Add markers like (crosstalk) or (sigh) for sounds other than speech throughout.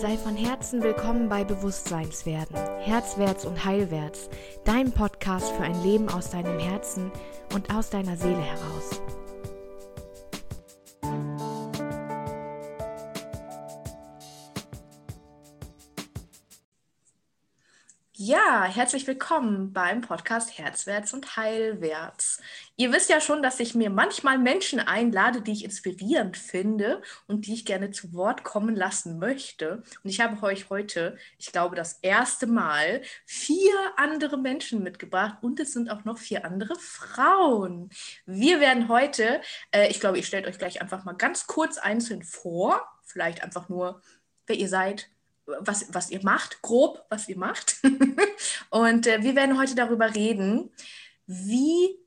Sei von Herzen willkommen bei Bewusstseinswerden, Herzwärts und Heilwärts, dein Podcast für ein Leben aus deinem Herzen und aus deiner Seele heraus. Ja, herzlich willkommen beim Podcast Herzwärts und Heilwärts. Ihr wisst ja schon, dass ich mir manchmal Menschen einlade, die ich inspirierend finde und die ich gerne zu Wort kommen lassen möchte. Und ich habe euch heute, ich glaube, das erste Mal vier andere Menschen mitgebracht und es sind auch noch vier andere Frauen. Wir werden heute, äh, ich glaube, ich stelle euch gleich einfach mal ganz kurz einzeln vor, vielleicht einfach nur, wer ihr seid, was, was ihr macht, grob, was ihr macht. (laughs) und äh, wir werden heute darüber reden, wie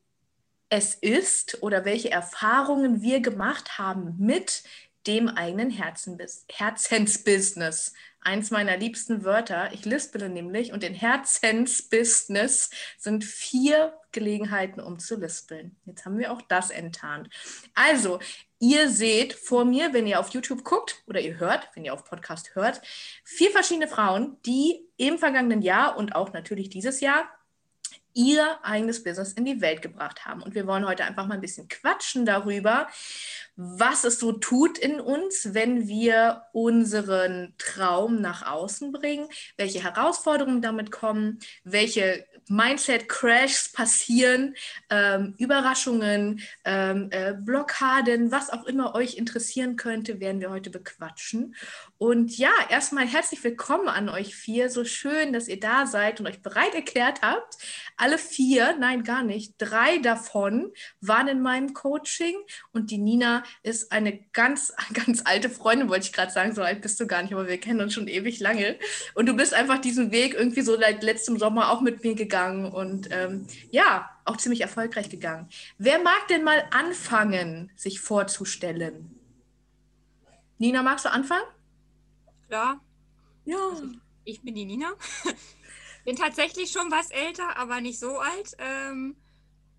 es ist oder welche Erfahrungen wir gemacht haben mit dem eigenen Herzensbusiness. Eins meiner liebsten Wörter. Ich lispele nämlich und in Herzensbusiness sind vier Gelegenheiten, um zu lispeln. Jetzt haben wir auch das enttarnt. Also, ihr seht vor mir, wenn ihr auf YouTube guckt oder ihr hört, wenn ihr auf Podcast hört, vier verschiedene Frauen, die im vergangenen Jahr und auch natürlich dieses Jahr ihr eigenes Business in die Welt gebracht haben. Und wir wollen heute einfach mal ein bisschen quatschen darüber, was es so tut in uns, wenn wir unseren Traum nach außen bringen, welche Herausforderungen damit kommen, welche Mindset-Crashs passieren, ähm, Überraschungen, ähm, äh, Blockaden, was auch immer euch interessieren könnte, werden wir heute bequatschen. Und ja, erstmal herzlich willkommen an euch vier. So schön, dass ihr da seid und euch bereit erklärt habt. Alle vier, nein, gar nicht, drei davon waren in meinem Coaching und die Nina ist eine ganz, (laughs) ganz alte Freundin, wollte ich gerade sagen. So alt bist du gar nicht, aber wir kennen uns schon ewig lange. Und du bist einfach diesen Weg irgendwie so seit letztem Sommer auch mit mir gegangen und ähm, ja, auch ziemlich erfolgreich gegangen. Wer mag denn mal anfangen, sich vorzustellen? Nina, magst du anfangen? Ja. Ja. Also ich bin die Nina. (laughs) bin tatsächlich schon was älter, aber nicht so alt. Ähm,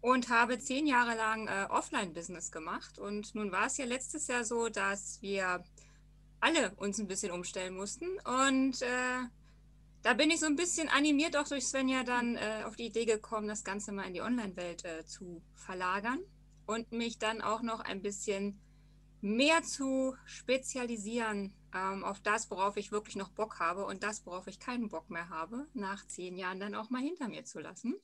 und habe zehn Jahre lang äh, Offline-Business gemacht. Und nun war es ja letztes Jahr so, dass wir alle uns ein bisschen umstellen mussten. Und äh, da bin ich so ein bisschen animiert, auch durch Svenja, dann äh, auf die Idee gekommen, das Ganze mal in die Online-Welt äh, zu verlagern und mich dann auch noch ein bisschen mehr zu spezialisieren ähm, auf das, worauf ich wirklich noch Bock habe und das, worauf ich keinen Bock mehr habe, nach zehn Jahren dann auch mal hinter mir zu lassen.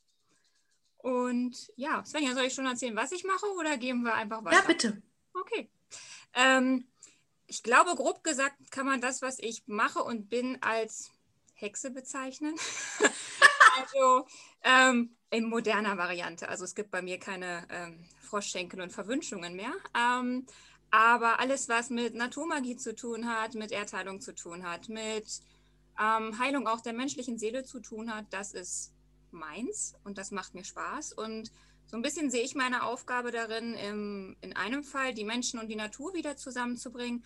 Und ja, Svenja, soll ich schon erzählen, was ich mache oder gehen wir einfach weiter? Ja, bitte. Okay. Ähm, ich glaube, grob gesagt kann man das, was ich mache und bin, als Hexe bezeichnen. (laughs) also ähm, in moderner Variante. Also es gibt bei mir keine ähm, Froschschenkel und Verwünschungen mehr. Ähm, aber alles, was mit Naturmagie zu tun hat, mit Erdheilung zu tun hat, mit ähm, Heilung auch der menschlichen Seele zu tun hat, das ist meins und das macht mir Spaß. Und so ein bisschen sehe ich meine Aufgabe darin, im, in einem Fall die Menschen und die Natur wieder zusammenzubringen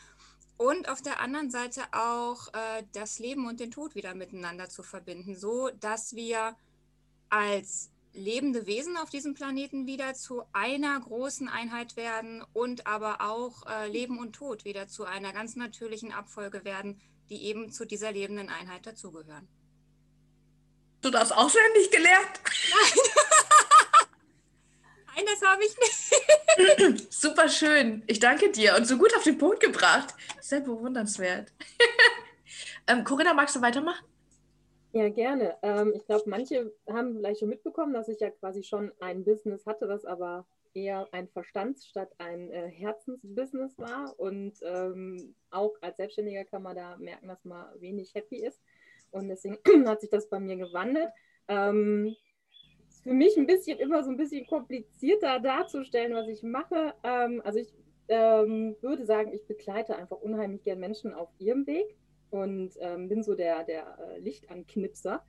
und auf der anderen Seite auch äh, das Leben und den Tod wieder miteinander zu verbinden, so dass wir als lebende Wesen auf diesem Planeten wieder zu einer großen Einheit werden und aber auch äh, Leben und Tod wieder zu einer ganz natürlichen Abfolge werden, die eben zu dieser lebenden Einheit dazugehören. Du das auswendig gelernt? Nein. (laughs) Nein, das habe ich nicht. (laughs) Super schön. Ich danke dir und so gut auf den Punkt gebracht. Sehr bewundernswert. (laughs) ähm, Corinna, magst du weitermachen? Ja, gerne. Ähm, ich glaube, manche haben vielleicht schon mitbekommen, dass ich ja quasi schon ein Business hatte, was aber eher ein Verstands- statt ein äh, Herzensbusiness war. Und ähm, auch als Selbstständiger kann man da merken, dass man wenig happy ist. Und deswegen (clears throat) hat sich das bei mir gewandelt. Ähm, für mich ein bisschen immer so ein bisschen komplizierter darzustellen, was ich mache. Ähm, also ich ähm, würde sagen, ich begleite einfach unheimlich gern Menschen auf ihrem Weg und ähm, bin so der, der äh, Lichtanknipser.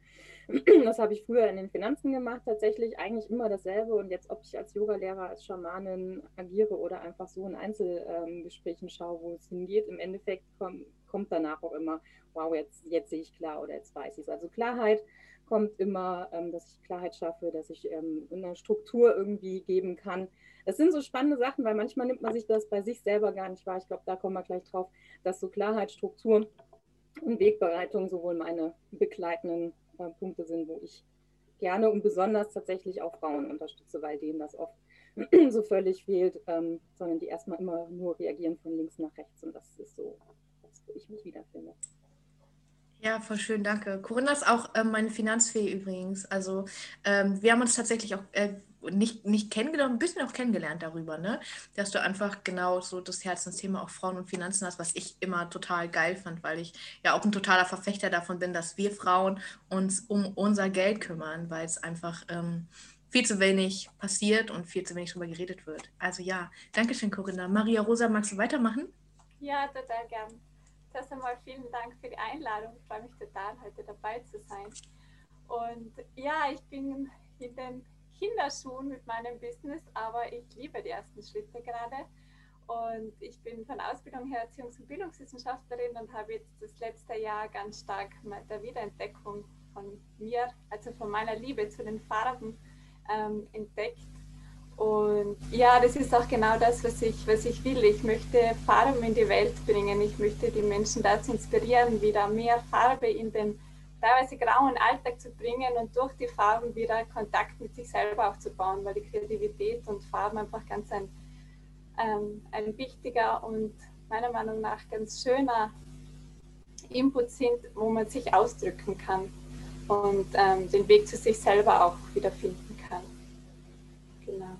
(clears throat) Das habe ich früher in den Finanzen gemacht, tatsächlich eigentlich immer dasselbe. Und jetzt, ob ich als Yogalehrer, als Schamanin agiere oder einfach so in Einzelgesprächen schaue, wo es hingeht, im Endeffekt komm, kommt danach auch immer, wow, jetzt, jetzt sehe ich klar oder jetzt weiß ich es. Also Klarheit kommt immer, ähm, dass ich Klarheit schaffe, dass ich ähm, eine Struktur irgendwie geben kann. Das sind so spannende Sachen, weil manchmal nimmt man sich das bei sich selber gar nicht wahr. Ich glaube, da kommen wir gleich drauf, dass so Klarheit, Struktur und Wegbereitung sowohl meine begleitenden äh, Punkte sind, wo ich gerne und besonders tatsächlich auch Frauen unterstütze, weil denen das oft (clears throat) so völlig fehlt, ähm, sondern die erstmal immer nur reagieren von links nach rechts. Und das ist so, wo ich mich wiederfinde. Ja, voll schön, danke. Corinna ist auch ähm, meine Finanzfee übrigens. Also ähm, wir haben uns tatsächlich auch äh, nicht, nicht kennengelernt, ein bisschen auch kennengelernt darüber, ne? Dass du einfach genau so das Herzensthema auch Frauen und Finanzen hast, was ich immer total geil fand, weil ich ja auch ein totaler Verfechter davon bin, dass wir Frauen uns um unser Geld kümmern, weil es einfach ähm, viel zu wenig passiert und viel zu wenig darüber geredet wird. Also ja, danke schön, Corinna. Maria Rosa, magst du weitermachen? Ja, total gern. Erst einmal vielen Dank für die Einladung. Ich freue mich total, heute dabei zu sein. Und ja, ich bin in den Kinderschuhen mit meinem Business, aber ich liebe die ersten Schritte gerade. Und ich bin von Ausbildung her Erziehungs- und Bildungswissenschaftlerin und habe jetzt das letzte Jahr ganz stark mit der Wiederentdeckung von mir, also von meiner Liebe zu den Farben ähm, entdeckt. Und ja, das ist auch genau das, was ich, was ich will. Ich möchte Farben in die Welt bringen. Ich möchte die Menschen dazu inspirieren, wieder mehr Farbe in den teilweise grauen Alltag zu bringen und durch die Farben wieder Kontakt mit sich selber aufzubauen, weil die Kreativität und Farben einfach ganz ein, ähm, ein wichtiger und meiner Meinung nach ganz schöner Input sind, wo man sich ausdrücken kann und ähm, den Weg zu sich selber auch wiederfinden. Genau.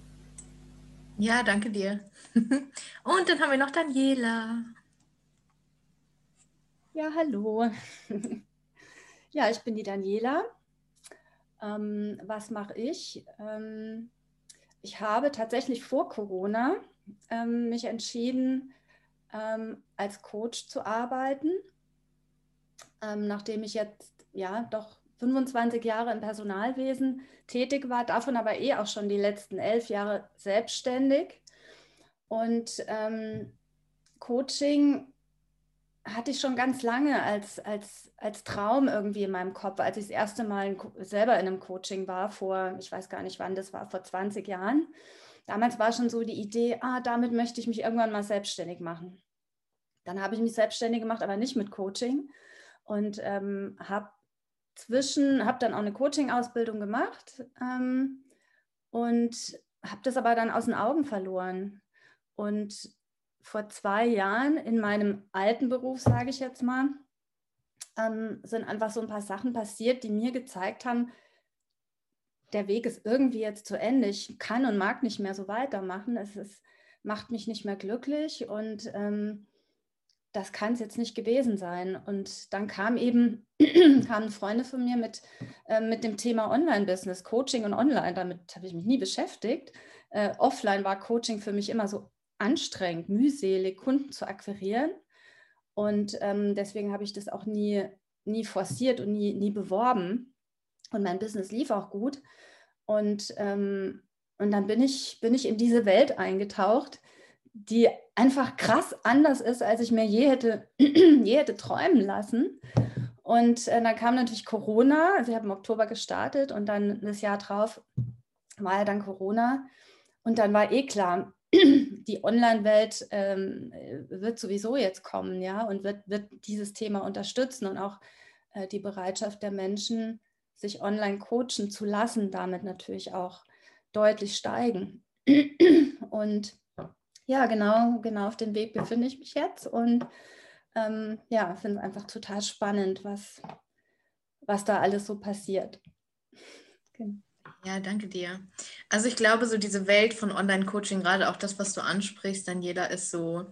Ja, danke dir. (laughs) Und dann haben wir noch Daniela. Ja, hallo. (laughs) Ja, ich bin die Daniela. Ähm, was mache ich? Ähm, ich habe tatsächlich vor Corona ähm, mich entschieden, ähm, als Coach zu arbeiten, ähm, nachdem ich jetzt ja doch 25 Jahre im Personalwesen tätig war, davon aber eh auch schon die letzten elf Jahre selbstständig. Und ähm, Coaching hatte ich schon ganz lange als, als, als Traum irgendwie in meinem Kopf, als ich das erste Mal selber in einem Coaching war, vor, ich weiß gar nicht wann das war, vor 20 Jahren. Damals war schon so die Idee, ah, damit möchte ich mich irgendwann mal selbstständig machen. Dann habe ich mich selbstständig gemacht, aber nicht mit Coaching und ähm, habe zwischen, habe dann auch eine Coaching-Ausbildung gemacht ähm, und habe das aber dann aus den Augen verloren. Und vor zwei Jahren in meinem alten Beruf, sage ich jetzt mal, ähm, sind einfach so ein paar Sachen passiert, die mir gezeigt haben, der Weg ist irgendwie jetzt zu Ende. Ich kann und mag nicht mehr so weitermachen. Es ist, macht mich nicht mehr glücklich und ähm, das kann es jetzt nicht gewesen sein. Und dann kam eben, (clears throat) kamen Freunde von mir mit, äh, mit dem Thema Online-Business, Coaching und Online. Damit habe ich mich nie beschäftigt. Äh, offline war Coaching für mich immer so anstrengend, mühselig, Kunden zu akquirieren. Und ähm, deswegen habe ich das auch nie, nie forciert und nie, nie beworben. Und mein Business lief auch gut. Und, ähm, und dann bin ich, bin ich in diese Welt eingetaucht, die einfach krass anders ist, als ich mir je hätte, (clears throat) je hätte träumen lassen. Und äh, dann kam natürlich Corona. Also ich habe im Oktober gestartet und dann das Jahr drauf war ja dann Corona. Und dann war eh klar, (clears throat) die Online-Welt ähm, wird sowieso jetzt kommen, ja, und wird, wird dieses Thema unterstützen und auch äh, die Bereitschaft der Menschen, sich online coachen zu lassen, damit natürlich auch deutlich steigen. (clears throat) Und ja, genau, genau auf dem Weg befinde ich mich jetzt und ähm, ja, finde es einfach total spannend, was, was da alles so passiert. (laughs) Genau. Ja, danke dir. Also ich glaube, so diese Welt von Online-Coaching, gerade auch das, was du ansprichst, Daniela, ist so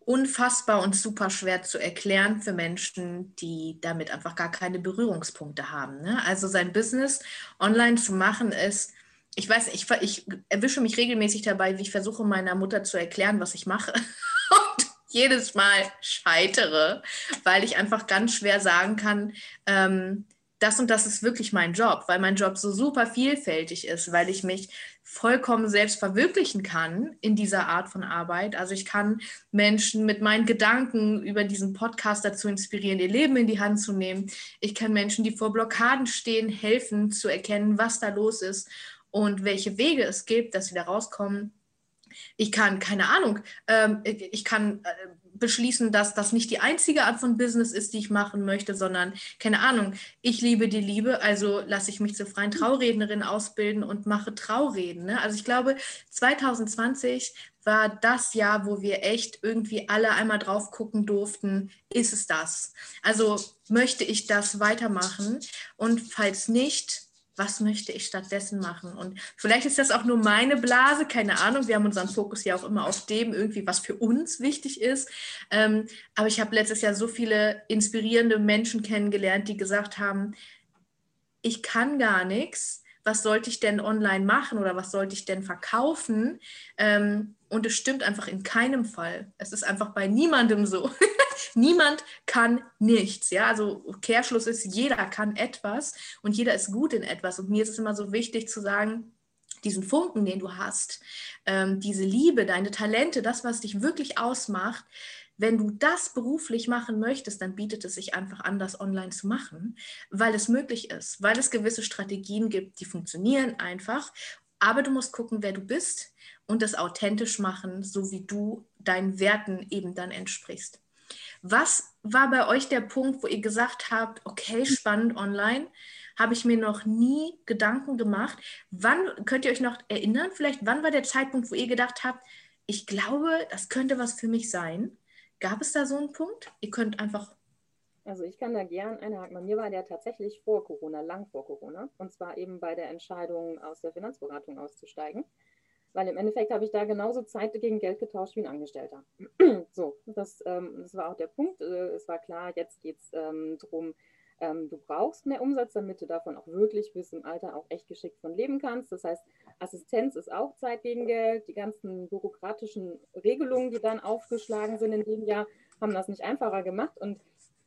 unfassbar und super schwer zu erklären für Menschen, die damit einfach gar keine Berührungspunkte haben. Ne? Also sein Business online zu machen ist, ich weiß, ich, ich erwische mich regelmäßig dabei, wie ich versuche meiner Mutter zu erklären, was ich mache. (laughs) und jedes Mal scheitere, weil ich einfach ganz schwer sagen kann, ähm, das und das ist wirklich mein Job, weil mein Job so super vielfältig ist, weil ich mich vollkommen selbst verwirklichen kann in dieser Art von Arbeit. Also ich kann Menschen mit meinen Gedanken über diesen Podcast dazu inspirieren, ihr Leben in die Hand zu nehmen. Ich kann Menschen, die vor Blockaden stehen, helfen zu erkennen, was da los ist und welche Wege es gibt, dass sie da rauskommen. ich kann, keine Ahnung, ähm, ich kann äh, beschließen, dass das nicht die einzige Art von Business ist, die ich machen möchte, sondern, keine Ahnung, ich liebe die Liebe, also lasse ich mich zur freien Traurednerin ausbilden und mache Traureden. Ne? Also ich glaube, 2020 war das Jahr, wo wir echt irgendwie alle einmal drauf gucken durften, ist es das? Also möchte ich das weitermachen? Und falls nicht, was möchte ich stattdessen machen? Und vielleicht ist das auch nur meine Blase, keine Ahnung. Wir haben unseren Fokus ja auch immer auf dem irgendwie, was für uns wichtig ist. Ähm, aber ich habe letztes Jahr so viele inspirierende Menschen kennengelernt, die gesagt haben, ich kann gar nichts. Was sollte ich denn online machen oder was sollte ich denn verkaufen? Ähm, und es stimmt einfach in keinem Fall. Es ist einfach bei niemandem so. (laughs) Niemand kann nichts. Ja, also Kehrschluss ist, jeder kann etwas und jeder ist gut in etwas. Und mir ist es immer so wichtig zu sagen, diesen Funken, den du hast, ähm, diese Liebe, deine Talente, das, was dich wirklich ausmacht, wenn du das beruflich machen möchtest, dann bietet es sich einfach an, das online zu machen, weil es möglich ist, weil es gewisse Strategien gibt, die funktionieren einfach. Aber du musst gucken, wer du bist und das authentisch machen, so wie du deinen Werten eben dann entsprichst. Was war bei euch der Punkt, wo ihr gesagt habt, okay, spannend online, habe ich mir noch nie Gedanken gemacht. Wann könnt ihr euch noch erinnern? Vielleicht, wann war der Zeitpunkt, wo ihr gedacht habt, ich glaube, das könnte was für mich sein? Gab es da so einen Punkt? Ihr könnt einfach. Also ich kann da gern einhaken. Bei mir war der tatsächlich vor Corona, lang vor Corona. Und zwar eben bei der Entscheidung, aus der Finanzberatung auszusteigen weil im Endeffekt habe ich da genauso Zeit gegen Geld getauscht wie ein Angestellter. (clears throat) so, das, ähm, das war auch der Punkt. Äh, es war klar, jetzt geht es ähm, darum, ähm, du brauchst mehr Umsatz, damit du davon auch wirklich bis im Alter auch echt geschickt von leben kannst. Das heißt, Assistenz ist auch Zeit gegen Geld. Die ganzen bürokratischen Regelungen, die dann aufgeschlagen sind in dem Jahr, haben das nicht einfacher gemacht. Und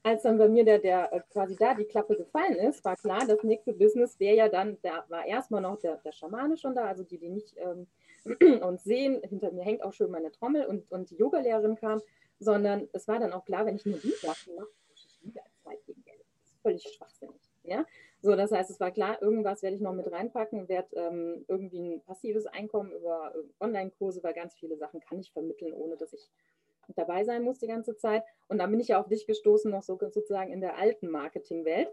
als dann bei mir der, der äh, quasi da die Klappe gefallen ist, war klar, das nächste Business wäre ja dann, da war erstmal noch der, der Schamane schon da, also die, die nicht ähm, (clears throat) und sehen, hinter mir hängt auch schön meine Trommel und, und die Yogalehrerin kam, sondern es war dann auch klar, wenn ich nur die Sachen mache, ich wieder Zeit gegen Geld. Das ist völlig schwachsinnig. Ja? So, das heißt, es war klar, irgendwas werde ich noch mit reinpacken, werde ähm, irgendwie ein passives Einkommen über äh, Online-Kurse, weil ganz viele Sachen kann ich vermitteln, ohne dass ich dabei sein muss die ganze Zeit. Und dann bin ich ja auf dich gestoßen, noch so sozusagen in der alten Marketingwelt.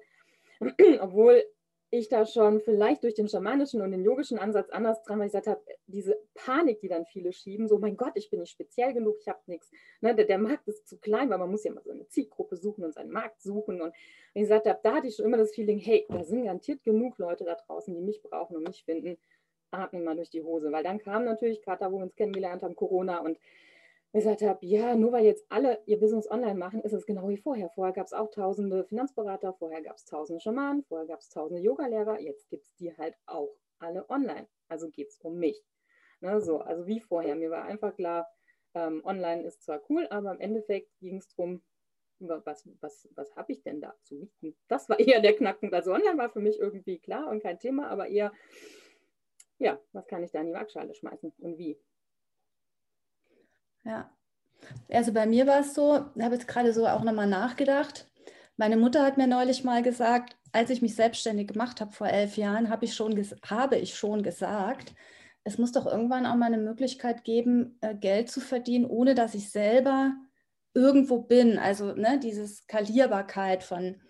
(clears throat) Obwohl ich da schon vielleicht durch den schamanischen und den yogischen Ansatz anders dran, weil ich gesagt habe, diese Panik, die dann viele schieben, so mein Gott, ich bin nicht speziell genug, ich habe nichts. Ne, der, der, Markt ist zu klein, weil man muss ja mal so eine Zielgruppe suchen und seinen Markt suchen. Und ich gesagt habe, da hatte ich schon immer das Feeling, hey, da sind garantiert genug Leute da draußen, die mich brauchen und mich finden. Atmen mal durch die Hose. Weil dann kam natürlich, gerade da, wo wir uns kennengelernt haben, Corona und gesagt habe, ja, nur weil jetzt alle ihr Business online machen, ist es genau wie vorher. Vorher gab es auch tausende Finanzberater, vorher gab es tausende Schamanen, vorher gab es tausende Yogalehrer, jetzt gibt es die halt auch alle online. Also geht es um mich. Ne, so, also wie vorher. Mir war einfach klar, ähm, online ist zwar cool, aber im Endeffekt ging es darum, was, was, was habe ich denn da zu bieten? Das war (laughs) eher der Knackpunkt. Also online war für mich irgendwie klar und kein Thema, aber eher, ja, was kann ich da in die Waagschale schmeißen und wie? Ja. Also bei mir war es so, ich habe jetzt gerade so auch nochmal nachgedacht. Meine Mutter hat mir neulich mal gesagt, als ich mich selbstständig gemacht habe vor elf Jahren, habe ich, schon habe ich schon gesagt, es muss doch irgendwann auch mal eine Möglichkeit geben, äh, Geld zu verdienen, ohne dass ich selber irgendwo bin. Also ne, diese Skalierbarkeit von,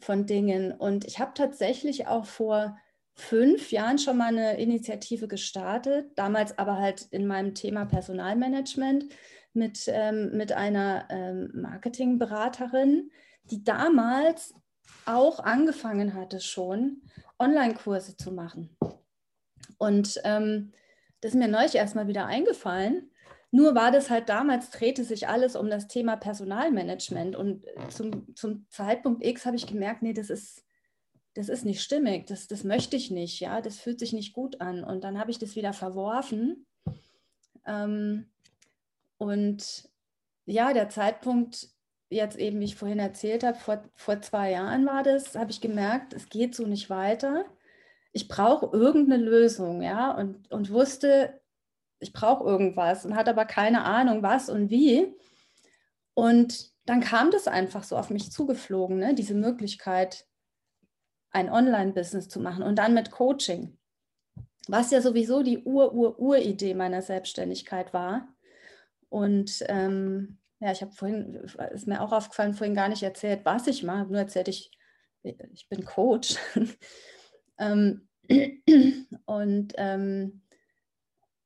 von Dingen. Und ich habe tatsächlich auch vor fünf Jahren schon mal eine Initiative gestartet, damals aber halt in meinem Thema Personalmanagement mit, ähm, mit einer ähm, Marketingberaterin, die damals auch angefangen hatte schon, Online-Kurse zu machen. Und ähm, das ist mir neulich erstmal wieder eingefallen. Nur war das halt damals, drehte sich alles um das Thema Personalmanagement. Und zum, zum Zeitpunkt X habe ich gemerkt, nee, das ist, das ist nicht stimmig, das, das möchte ich nicht, ja, das fühlt sich nicht gut an. Und dann habe ich das wieder verworfen. Ähm, und ja, der Zeitpunkt, jetzt eben, wie ich vorhin erzählt habe, vor, vor zwei Jahren war das, habe ich gemerkt, es geht so nicht weiter. Ich brauche irgendeine Lösung, ja, und, und wusste, ich brauche irgendwas und hatte aber keine Ahnung, was und wie. Und dann kam das einfach so auf mich zugeflogen, ne? diese Möglichkeit, ein Online-Business zu machen und dann mit Coaching. was ja sowieso die Ur-Ur-Ur-Idee meiner Selbstständigkeit war. Und ähm, ja, ich habe vorhin, ist mir auch aufgefallen, vorhin gar nicht erzählt, was ich mache, nur erzählt ich, ich bin Coach. (laughs) ähm, und ähm,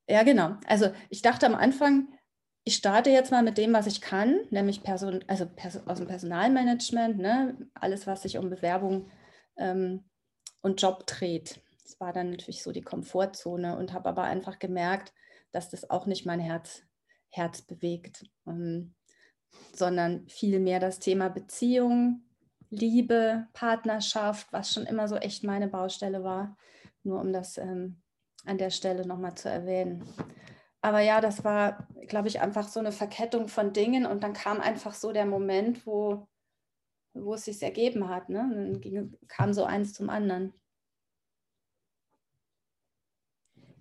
ja, genau. Also ich dachte am Anfang, ich starte jetzt mal mit dem, was ich kann, nämlich Person, also Person, aus dem Personalmanagement, ne? alles, was sich um Bewerbung ähm, und Job dreht. Das war dann natürlich so die Komfortzone und habe aber einfach gemerkt, dass das auch nicht mein Herz, Herz bewegt, ähm, sondern vielmehr das Thema Beziehung, Liebe, Partnerschaft, was schon immer so echt meine Baustelle war, nur um das ähm, an der Stelle nochmal zu erwähnen. Aber ja, das war, glaube ich, einfach so eine Verkettung von Dingen und dann kam einfach so der Moment, wo, wo es sich ergeben hat. Ne? dann kam so eins zum anderen.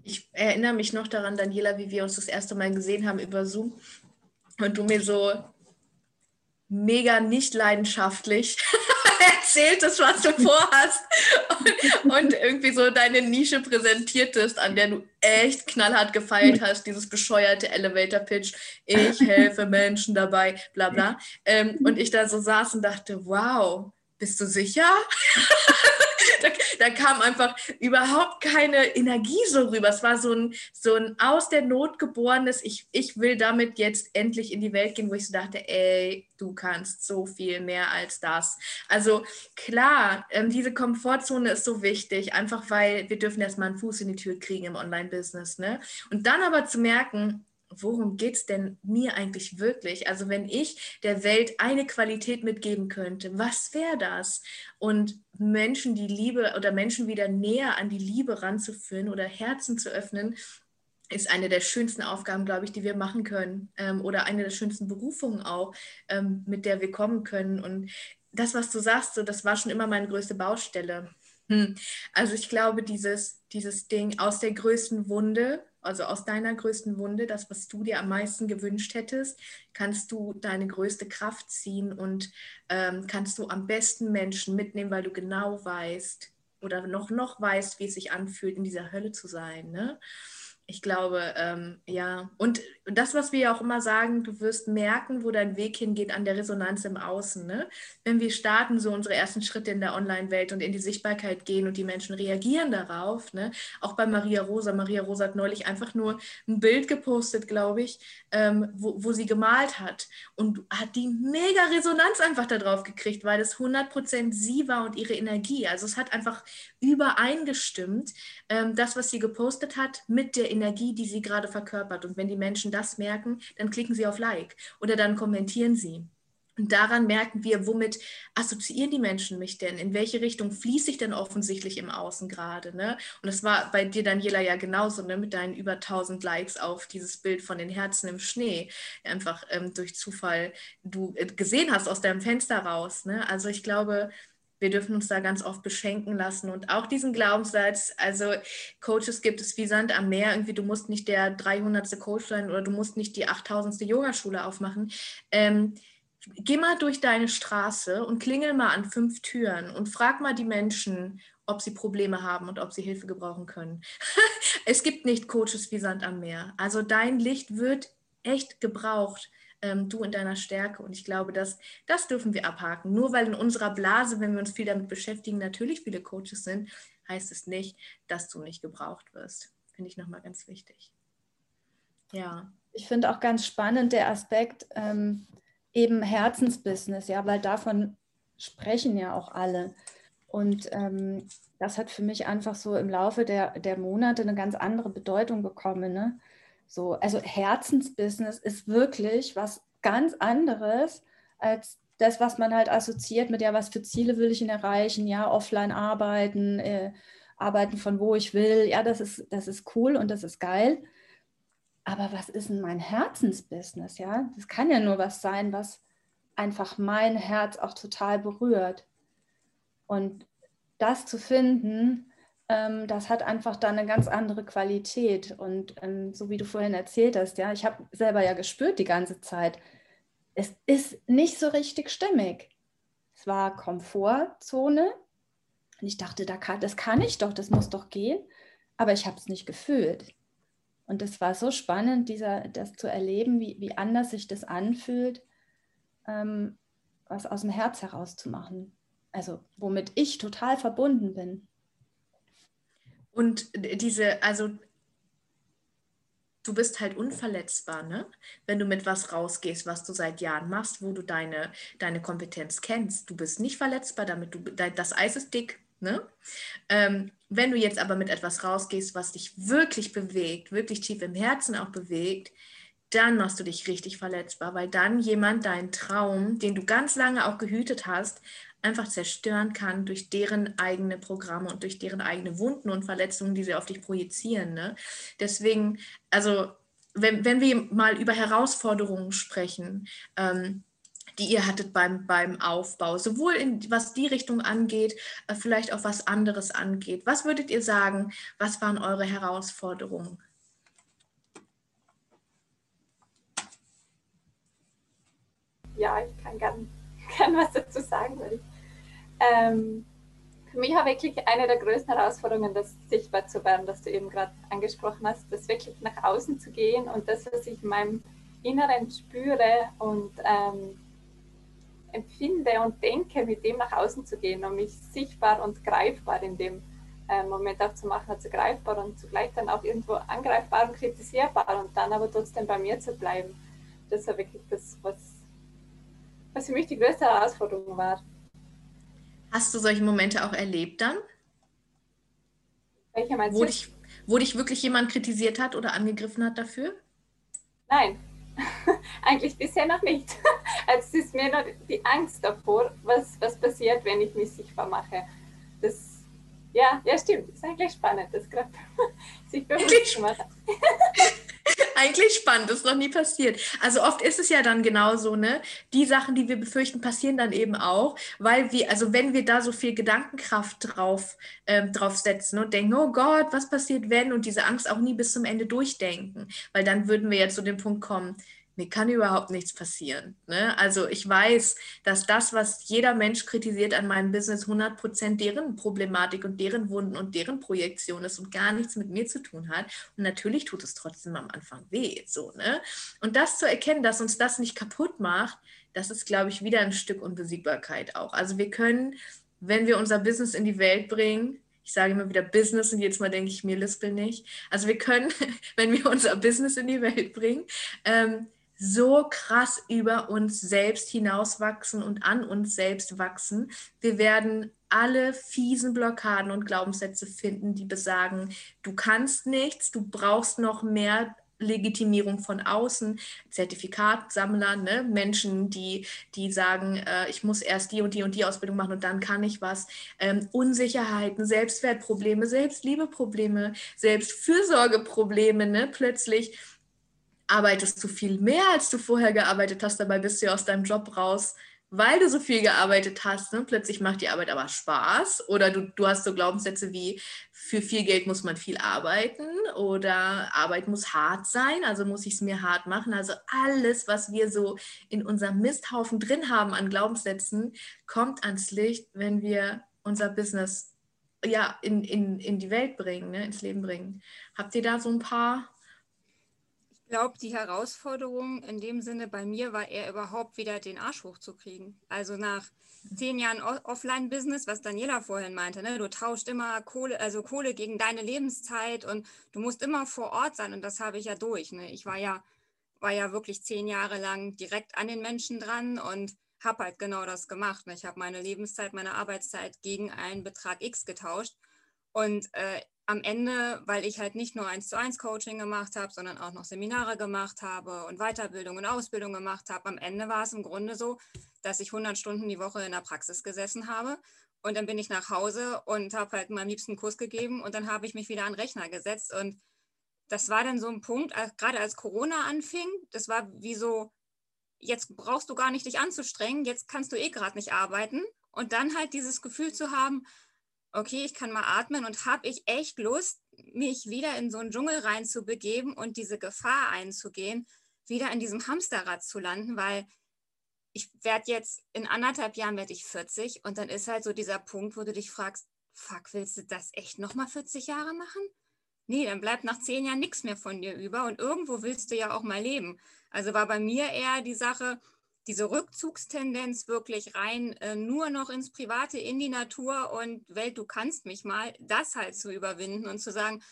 Ich erinnere mich noch daran, Daniela, wie wir uns das erste Mal gesehen haben über Zoom und du mir so mega nicht leidenschaftlich (laughs) erzähltest, was du vorhast und, (laughs) und, irgendwie so deine Nische präsentiertest, an der du echt knallhart gefeilt hast, dieses bescheuerte Elevator-Pitch, ich helfe Menschen dabei, bla bla. Ähm, und ich da so saß und dachte, wow, bist du sicher? (laughs) (laughs) da, da, kam einfach überhaupt keine Energie so rüber. Es war so ein, so ein aus der Not geborenes, ich, ich will damit jetzt endlich in die Welt gehen, wo ich so dachte, ey, du kannst so viel mehr als das. Also klar, ähm, diese Komfortzone ist so wichtig, einfach weil wir dürfen erstmal einen Fuß in die Tür kriegen im Online-Business. Ne? Und dann aber zu merken, worum geht es denn mir eigentlich wirklich? Also wenn ich der Welt eine Qualität mitgeben könnte, was wäre das? Und Menschen die Liebe oder Menschen wieder näher an die Liebe ranzuführen oder Herzen zu öffnen, ist eine der schönsten Aufgaben, glaube ich, die wir machen können. Ähm, oder eine der schönsten Berufungen auch, ähm, mit der wir kommen können. Und das, was du sagst, so, das war schon immer meine größte Baustelle. Hm. Also ich glaube, dieses, dieses Ding aus der größten Wunde also aus deiner größten Wunde, das, was du dir am meisten gewünscht hättest, kannst du deine größte Kraft ziehen und ähm, kannst du am besten Menschen mitnehmen, weil du genau weißt oder noch, noch weißt, wie es sich anfühlt, in dieser Hölle zu sein. Ne? Ich glaube, ähm, ja. Und das, was wir ja auch immer sagen, du wirst merken, wo dein Weg hingeht an der Resonanz im Außen. Ne? Wenn wir starten, so unsere ersten Schritte in der Online-Welt und in die Sichtbarkeit gehen und die Menschen reagieren darauf. Ne? Auch bei Maria Rosa. Maria Rosa hat neulich einfach nur ein Bild gepostet, glaube ich, ähm, wo, wo sie gemalt hat. Und hat die mega Resonanz einfach darauf gekriegt, weil es 100% sie war und ihre Energie. Also es hat einfach übereingestimmt, ähm, das, was sie gepostet hat, mit der Energie, die sie gerade verkörpert. Und wenn die Menschen das merken, dann klicken sie auf Like oder dann kommentieren sie. Und daran merken wir, womit assoziieren die Menschen mich denn? In welche Richtung fließe ich denn offensichtlich im Außen gerade? Ne? Und das war bei dir, Daniela, ja genauso, ne? mit deinen über 1000 Likes auf dieses Bild von den Herzen im Schnee. Einfach ähm, durch Zufall du äh, gesehen hast aus deinem Fenster raus. Ne? Also ich glaube, wir dürfen uns da ganz oft beschenken lassen und auch diesen Glaubenssatz, also Coaches gibt es wie Sand am Meer, irgendwie du musst nicht der 300. Coach sein oder du musst nicht die 8000. Yogaschule aufmachen. Ähm, geh mal durch deine Straße und klingel mal an fünf Türen und frag mal die Menschen, ob sie Probleme haben und ob sie Hilfe gebrauchen können. (laughs) es gibt nicht Coaches wie Sand am Meer. Also dein Licht wird echt gebraucht ähm, du in deiner Stärke. Und ich glaube, dass, das dürfen wir abhaken. Nur weil in unserer Blase, wenn wir uns viel damit beschäftigen, natürlich viele Coaches sind, heißt es nicht, dass du nicht gebraucht wirst. Finde ich nochmal ganz wichtig. Ja. Ich finde auch ganz spannend der Aspekt ähm, eben Herzensbusiness, ja, weil davon sprechen ja auch alle. Und ähm, das hat für mich einfach so im Laufe der, der Monate eine ganz andere Bedeutung bekommen. Ne? So, also Herzensbusiness ist wirklich was ganz anderes als das, was man halt assoziiert mit, ja, was für Ziele will ich denn erreichen, ja, offline arbeiten, äh, arbeiten von wo ich will, ja, das ist, das ist cool und das ist geil. Aber was ist denn mein Herzensbusiness, ja? Das kann ja nur was sein, was einfach mein Herz auch total berührt. Und das zu finden, ähm, das hat einfach da eine ganz andere Qualität. Und ähm, so wie du vorhin erzählt hast, ja, ich habe selber ja gespürt die ganze Zeit, es ist nicht so richtig stimmig. Es war Komfortzone. Und ich dachte, das kann ich doch, das muss doch gehen. aber ich habe es nicht gefühlt. Und es war so spannend, dieser, das zu erleben, wie, wie anders sich das anfühlt, ähm, was aus dem Herz heraus zu machen. Also womit ich total verbunden bin. Und diese, also du bist halt unverletzbar, ne? Wenn du mit was rausgehst, was du seit Jahren machst, wo du deine, deine Kompetenz kennst. Du bist nicht verletzbar, damit du, das Eis ist dick, ne? Ähm, wenn du jetzt aber mit etwas rausgehst, was dich wirklich bewegt, wirklich tief im Herzen auch bewegt, dann machst du dich richtig verletzbar, weil dann jemand deinen Traum, den du ganz lange auch gehütet hast, einfach zerstören kann durch deren eigene Programme und durch deren eigene Wunden und Verletzungen, die sie auf dich projizieren. Ne? Deswegen, also wenn, wenn wir mal über Herausforderungen sprechen, ähm, die ihr hattet beim, beim Aufbau, sowohl in, was die Richtung angeht, äh, vielleicht auch was anderes angeht. Was würdet ihr sagen, was waren eure Herausforderungen? Ja, ich kann gern, (laughs) gern was dazu sagen, weil ich ähm, für mich war wirklich eine der größten Herausforderungen, das sichtbar zu werden, das du eben gerade angesprochen hast, das wirklich nach außen zu gehen und das, was ich in meinem Inneren spüre und ähm, empfinde und denke, mit dem nach außen zu gehen und mich sichtbar und greifbar in dem äh, Moment auch zu machen, also greifbar und zugleich dann auch irgendwo angreifbar und kritisierbar und dann aber trotzdem bei mir zu bleiben. Das war wirklich das, was, was für mich die größte Herausforderung war. Hast du solche Momente auch erlebt dann? Welche meinst wo du? Dich, wo dich wirklich jemand kritisiert hat oder angegriffen hat dafür? Nein, (laughs) eigentlich bisher noch nicht. (laughs) Also es ist mir nur die Angst davor, was, was passiert, wenn ich mich sichtbar mache. Das, ja, ja, stimmt. Ist eigentlich spannend, das gerade (laughs) sich bewusst zu machen. (laughs) Eigentlich spannend, ist noch nie passiert. Also oft ist es ja dann genauso, ne? Die Sachen, die wir befürchten, passieren dann eben auch, weil wir, also wenn wir da so viel Gedankenkraft drauf, ähm, drauf setzen und denken, oh Gott, was passiert, wenn, und diese Angst auch nie bis zum Ende durchdenken, weil dann würden wir jetzt zu dem Punkt kommen, mir kann überhaupt nichts passieren. Ne? Also ich weiß, dass das, was jeder Mensch kritisiert an meinem Business, 100% deren Problematik und deren Wunden und deren Projektion ist und gar nichts mit mir zu tun hat. Und natürlich tut es trotzdem am Anfang weh. So, ne? Und das zu erkennen, dass uns das nicht kaputt macht, das ist, glaube ich, wieder ein Stück Unbesiegbarkeit auch. Also wir können, wenn wir unser Business in die Welt bringen, ich sage immer wieder Business und jedes Mal denke ich mir, lispel nicht. Also wir können, (laughs) wenn wir unser Business in die Welt bringen, ähm, so krass über uns selbst hinauswachsen und an uns selbst wachsen. Wir werden alle fiesen Blockaden und Glaubenssätze finden, die besagen, du kannst nichts, du brauchst noch mehr Legitimierung von außen, Zertifikatsammler, ne? Menschen, die, die sagen, äh, ich muss erst die und die und die Ausbildung machen und dann kann ich was. Ähm, Unsicherheiten, Selbstwertprobleme, Selbstliebeprobleme, Selbstfürsorgeprobleme, ne? plötzlich arbeitest du viel mehr, als du vorher gearbeitet hast. Dabei bist du ja aus deinem Job raus, weil du so viel gearbeitet hast. Ne? Plötzlich macht die Arbeit aber Spaß. Oder du, du hast so Glaubenssätze wie, für viel Geld muss man viel arbeiten oder Arbeit muss hart sein, also muss ich es mir hart machen. Also alles, was wir so in unserem Misthaufen drin haben an Glaubenssätzen, kommt ans Licht, wenn wir unser Business ja, in, in, in die Welt bringen, ne? ins Leben bringen. Habt ihr da so ein paar glaube, die Herausforderung in dem Sinne bei mir war eher überhaupt wieder den Arsch hochzukriegen. Also nach zehn Jahren Offline-Business, was Daniela vorhin meinte, ne? du tauscht immer Kohle, also Kohle gegen deine Lebenszeit und du musst immer vor Ort sein und das habe ich ja durch. Ne? Ich war ja, war ja wirklich zehn Jahre lang direkt an den Menschen dran und habe halt genau das gemacht. Ne? Ich habe meine Lebenszeit, meine Arbeitszeit gegen einen Betrag X getauscht und äh, am Ende, weil ich halt nicht nur eins zu eins Coaching gemacht habe, sondern auch noch Seminare gemacht habe und Weiterbildung und Ausbildung gemacht habe, am Ende war es im Grunde so, dass ich 100 Stunden die Woche in der Praxis gesessen habe. Und dann bin ich nach Hause und habe halt meinem liebsten Kurs gegeben und dann habe ich mich wieder an den Rechner gesetzt. Und das war dann so ein Punkt, gerade als Corona anfing, das war wie so, jetzt brauchst du gar nicht dich anzustrengen, jetzt kannst du eh gerade nicht arbeiten. Und dann halt dieses Gefühl zu haben, okay, ich kann mal atmen und habe ich echt Lust, mich wieder in so einen Dschungel reinzubegeben und diese Gefahr einzugehen, wieder in diesem Hamsterrad zu landen, weil ich werde jetzt in anderthalb Jahren werde ich 40 und dann ist halt so dieser Punkt, wo du dich fragst, fuck, willst du das echt nochmal 40 Jahre machen? nee, dann bleibt nach zehn Jahren nichts mehr von dir über und irgendwo willst du ja auch mal leben. Also war bei mir eher die Sache, diese Rückzugstendenz wirklich rein äh, nur noch ins Private, in die Natur und Welt, du kannst mich mal, das halt zu überwinden und zu sagen,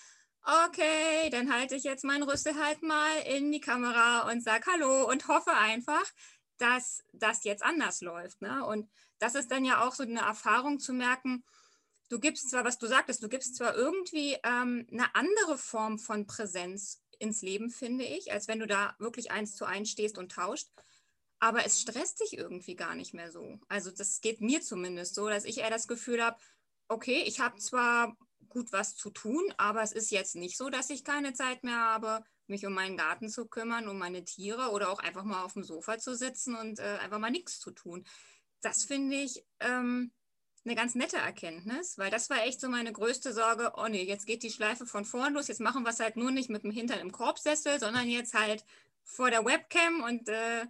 okay, dann halte ich jetzt meinen Rüssel halt mal in die Kamera und sage Hallo und hoffe einfach, dass das jetzt anders läuft. Ne? Und das ist dann ja auch so eine Erfahrung zu merken, du gibst zwar, was du sagtest, du gibst zwar irgendwie ähm, eine andere Form von Präsenz ins Leben, finde ich, als wenn du da wirklich eins zu eins stehst und tauscht. Aber es stresst dich irgendwie gar nicht mehr so. Also das geht mir zumindest so, dass ich eher das Gefühl habe, okay, ich habe zwar gut was zu tun, aber es ist jetzt nicht so, dass ich keine Zeit mehr habe, mich um meinen Garten zu kümmern, um meine Tiere oder auch einfach mal auf dem Sofa zu sitzen und äh, einfach mal nichts zu tun. Das finde ich ähm, eine ganz nette Erkenntnis, weil das war echt so meine größte Sorge. Oh nee, jetzt geht die Schleife von vorn los. Jetzt machen wir es halt nur nicht mit dem Hintern im Korbsessel, sondern jetzt halt vor der Webcam. Und äh,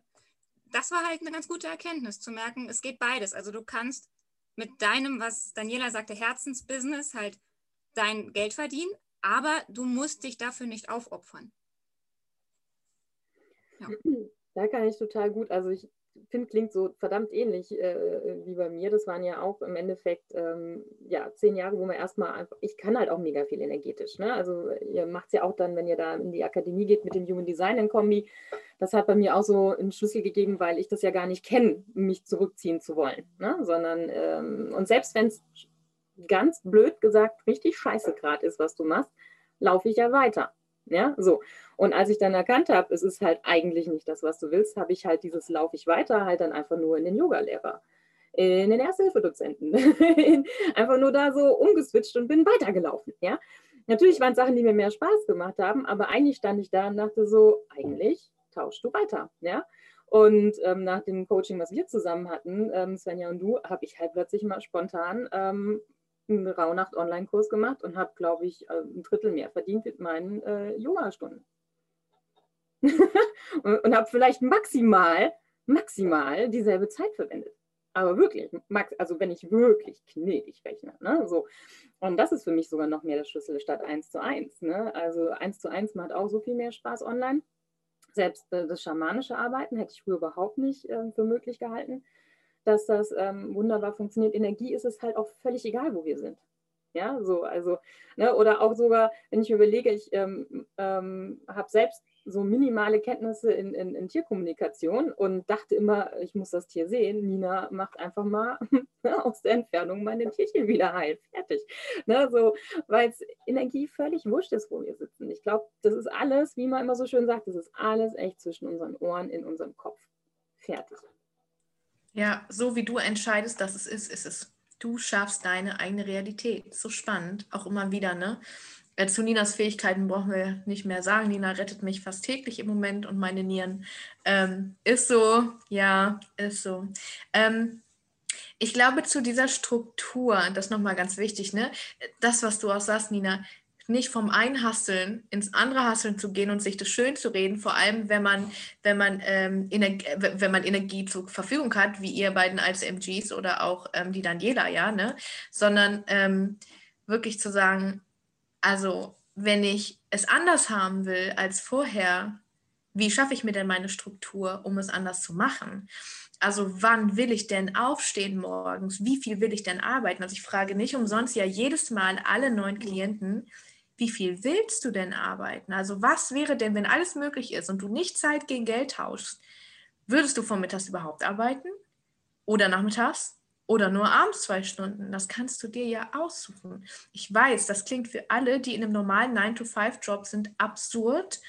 das war halt eine ganz gute Erkenntnis, zu merken, es geht beides. Also du kannst mit deinem, was Daniela sagte, Herzensbusiness halt dein Geld verdienen, aber du musst dich dafür nicht aufopfern. Ja. Da kann ich total gut, also ich finde, klingt so verdammt ähnlich äh, wie bei mir. Das waren ja auch im Endeffekt ähm, ja, zehn Jahre, wo man erstmal einfach, ich kann halt auch mega viel energetisch. Ne? Also ihr macht es ja auch dann, wenn ihr da in die Akademie geht mit dem Human Design in Kombi. Das hat bei mir auch so einen Schlüssel gegeben, weil ich das ja gar nicht kenne, mich zurückziehen zu wollen. Ne? Sondern, ähm, und selbst wenn es ganz blöd gesagt richtig scheiße gerade ist, was du machst, laufe ich ja weiter. Ja, so. Und als ich dann erkannt habe, es ist halt eigentlich nicht das, was du willst, habe ich halt dieses Laufe ich weiter halt dann einfach nur in den Yoga-Lehrer, in den Ersthilfedozenten, (laughs) einfach nur da so umgeswitcht und bin weitergelaufen. Ja, natürlich waren es Sachen, die mir mehr Spaß gemacht haben, aber eigentlich stand ich da und dachte so, eigentlich tauschst du weiter. Ja, und ähm, nach dem Coaching, was wir zusammen hatten, ähm, Svenja und du, habe ich halt plötzlich mal spontan ähm, einen Rauhnacht-Online-Kurs gemacht und habe, glaube ich, äh, ein Drittel mehr verdient mit meinen äh, Yoga-Stunden. (laughs) und, und habe vielleicht maximal, maximal dieselbe Zeit verwendet. Aber wirklich, max, also wenn ich wirklich gnädig rechne. Ne? So. Und das ist für mich sogar noch mehr der Schlüssel statt 1 zu 1. Ne? Also 1 zu 1 macht auch so viel mehr Spaß online. Selbst äh, das schamanische Arbeiten hätte ich früher überhaupt nicht äh, für möglich gehalten dass das ähm, wunderbar funktioniert. Energie ist es halt auch völlig egal, wo wir sind. Ja, so, also, ne, oder auch sogar, wenn ich überlege, ich ähm, ähm, habe selbst so minimale Kenntnisse in, in, in, Tierkommunikation und dachte immer, ich muss das Tier sehen. Nina macht einfach mal (laughs) aus der Entfernung meine Tierchen wieder heil. Fertig. Ne, so, Weil es Energie völlig wurscht ist, wo wir sitzen. Ich glaube, das ist alles, wie man immer so schön sagt, das ist alles echt zwischen unseren Ohren, in unserem Kopf. Fertig. Ja, so wie du entscheidest, dass es ist, ist es. Du schaffst deine eigene Realität. So spannend, auch immer wieder, ne? Äh, zu Ninas Fähigkeiten brauchen wir nicht mehr sagen. Nina rettet mich fast täglich im Moment und meine Nieren. Ähm, ist so, ja, ist so. Ähm, ich glaube, zu dieser Struktur, das ist nochmal ganz wichtig, ne? Das, was du auch sagst, Nina, nicht vom einen Hasseln ins andere Hasseln zu gehen und sich das schön zu reden, vor allem wenn man, wenn man, ähm, Energie, wenn man Energie zur Verfügung hat, wie ihr beiden als MGs oder auch ähm, die Daniela, ja, ne? Sondern ähm, wirklich zu sagen, also wenn ich es anders haben will als vorher, wie schaffe ich mir denn meine Struktur, um es anders zu machen? Also wann will ich denn aufstehen morgens? Wie viel will ich denn arbeiten? Also ich frage nicht umsonst ja jedes Mal alle neuen Klienten, wie viel willst du denn arbeiten? Also was wäre denn, wenn alles möglich ist und du nicht Zeit gegen Geld tauschst? Würdest du vormittags überhaupt arbeiten? Oder nachmittags? Oder nur abends zwei Stunden? Das kannst du dir ja aussuchen. Ich weiß, das klingt für alle, die in einem normalen 9-to-5-Job sind, absurd.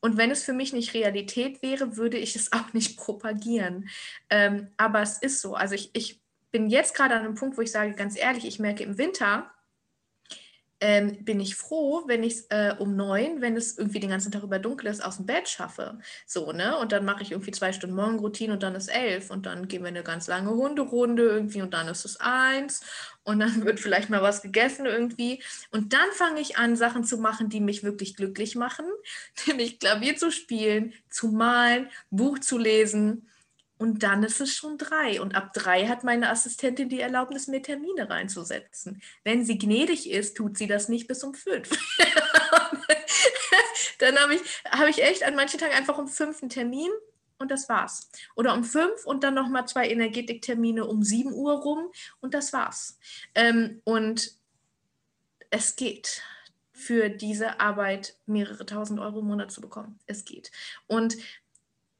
Und wenn es für mich nicht Realität wäre, würde ich es (laughs) auch nicht propagieren. Ähm, aber es ist so. Also ich, ich bin jetzt gerade an einem Punkt, wo ich sage, ganz ehrlich, ich merke im Winter, ähm, bin ich froh, wenn ich es äh, um neun, wenn es irgendwie den ganzen Tag über dunkel ist, aus dem Bett schaffe. So, ne? Und dann mache ich irgendwie zwei Stunden Morgenroutine und dann ist elf und dann gehen wir eine ganz lange Hunderunde irgendwie und dann ist es eins und dann wird vielleicht mal was gegessen irgendwie. Und dann fange ich an, Sachen zu machen, die mich wirklich glücklich machen, (laughs) nämlich Klavier zu spielen, zu malen, Buch zu lesen und dann ist es schon drei. Und ab drei hat meine Assistentin die Erlaubnis, mir Termine reinzusetzen. Wenn sie gnädig ist, tut sie das nicht bis um fünf. (laughs) dann habe ich, hab ich echt an manchen Tagen einfach um fünf einen Termin und das war's. Oder um fünf und dann nochmal zwei Energetiktermine um sieben Uhr rum und das war's. Ähm, und es geht für diese Arbeit mehrere tausend Euro im Monat zu bekommen. Es geht. Und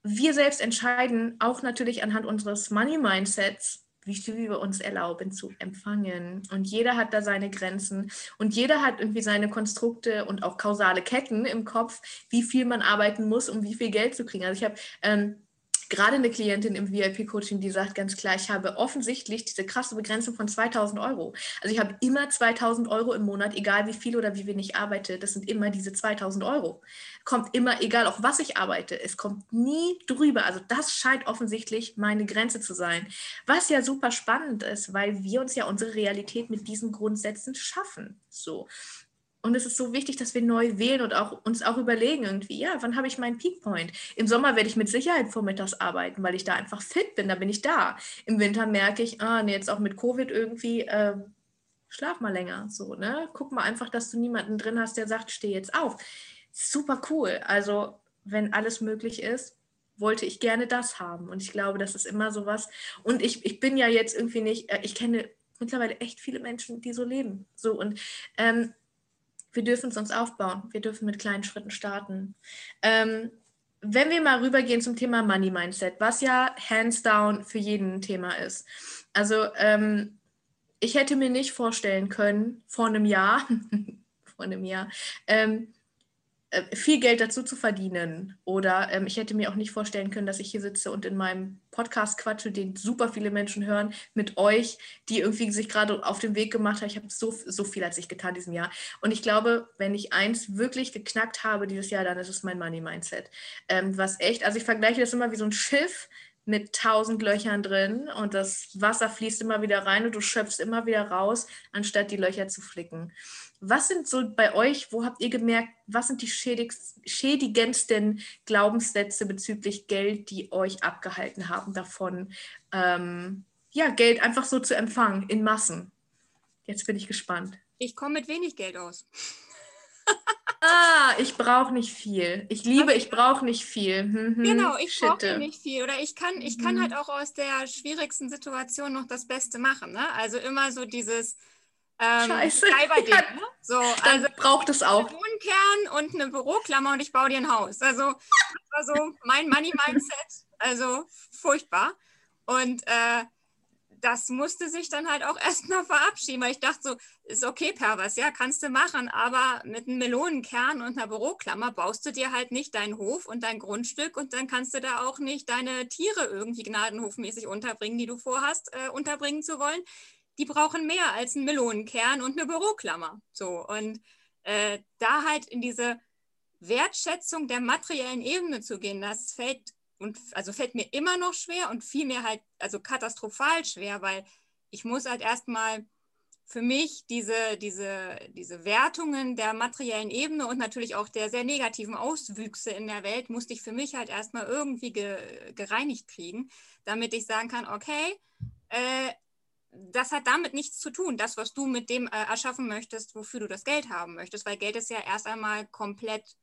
wir selbst entscheiden auch natürlich anhand unseres Money Mindsets, wie viel wir uns erlauben zu empfangen. Und jeder hat da seine Grenzen und jeder hat irgendwie seine Konstrukte und auch kausale Ketten im Kopf, wie viel man arbeiten muss, um wie viel Geld zu kriegen. Also ich habe ähm, gerade eine Klientin im VIP-Coaching, die sagt ganz klar, ich habe offensichtlich diese krasse Begrenzung von 2000 Euro. Also ich habe immer 2000 Euro im Monat, egal wie viel oder wie wenig arbeite, das sind immer diese 2000 Euro. Kommt immer, egal auf was ich arbeite, es kommt nie drüber. Also das scheint offensichtlich meine Grenze zu sein. Was ja super spannend ist, weil wir uns ja unsere Realität mit diesen Grundsätzen schaffen. So. Und es ist so wichtig, dass wir neu wählen und auch, uns auch überlegen irgendwie, ja, wann habe ich meinen Peakpoint? Im Sommer werde ich mit Sicherheit vormittags arbeiten, weil ich da einfach fit bin, da bin ich da. Im Winter merke ich, ah, nee, jetzt auch mit Covid irgendwie, äh, schlaf mal länger, so, ne? Guck mal einfach, dass du niemanden drin hast, der sagt, steh jetzt auf. Super cool. Also, wenn alles möglich ist, wollte ich gerne das haben. Und ich glaube, das ist immer so was. Und ich, ich bin ja jetzt irgendwie nicht, äh, ich kenne mittlerweile echt viele Menschen, die so leben. So und ähm, wir dürfen es uns aufbauen. Wir dürfen mit kleinen Schritten starten. Ähm, wenn wir mal rübergehen zum Thema Money Mindset, was ja hands down für jeden Thema ist. Also ähm, ich hätte mir nicht vorstellen können, vor einem Jahr, (laughs) vor einem Jahr, ähm, äh, viel Geld dazu zu verdienen. Oder ähm, ich hätte mir auch nicht vorstellen können, dass ich hier sitze und in meinem Podcast quatsche, den super viele Menschen hören, mit euch, die irgendwie sich gerade auf den Weg gemacht haben. Ich habe so, so viel als ich getan diesem Jahr. Und ich glaube, wenn ich eins wirklich geknackt habe dieses Jahr, dann ist es mein Money Mindset. Ähm, was echt, also ich vergleiche das immer wie so ein Schiff mit tausend Löchern drin und das Wasser fließt immer wieder rein und du schöpfst immer wieder raus, anstatt die Löcher zu flicken. Was sind so bei euch, wo habt ihr gemerkt, was sind die schädigendsten Glaubenssätze bezüglich Geld, die euch abgehalten haben davon, ähm, ja, Geld einfach so zu empfangen in Massen? Jetzt bin ich gespannt. Ich komme mit wenig Geld aus. (laughs) ah, ich brauche nicht viel. Ich liebe, ich brauche nicht viel. Mhm, genau, ich brauche nicht viel. Oder ich kann, ich kann mhm. halt auch aus der schwierigsten Situation noch das Beste machen. Ne? Also immer so dieses ähm, Scheiße. Cyber-Ding, ja, ne? So, also braucht es auch. Ein Wohnkern und eine Büroklammer und ich baue dir ein Haus. Also, das war so mein Money-Mindset. Also, furchtbar. Und äh, das musste sich dann halt auch (laughs) erstmal verabschieden, weil ich dachte so, ist okay, Pervers, ja, kannst du machen, aber mit einem Melonenkern und einer Büroklammer baust du dir halt nicht deinen Hof und dein Grundstück und dann kannst du da auch nicht deine Tiere irgendwie gnadenhofmäßig unterbringen, die du vorhast, äh, unterbringen zu wollen die brauchen mehr als einen Melonenkern und eine Büroklammer. So, und äh, da halt in diese Wertschätzung der materiellen Ebene zu gehen, das fällt und also fällt mir immer noch schwer und vielmehr halt also katastrophal schwer, weil ich muss halt erstmal für mich diese, diese, diese Wertungen der materiellen Ebene und natürlich auch der sehr negativen Auswüchse in der Welt, musste ich für mich halt erstmal irgendwie ge, gereinigt kriegen, damit ich sagen kann, okay, äh, das hat damit nichts zu tun, das, was du mit dem äh, erschaffen möchtest, wofür du das Geld haben möchtest, weil Geld ist ja erst einmal komplett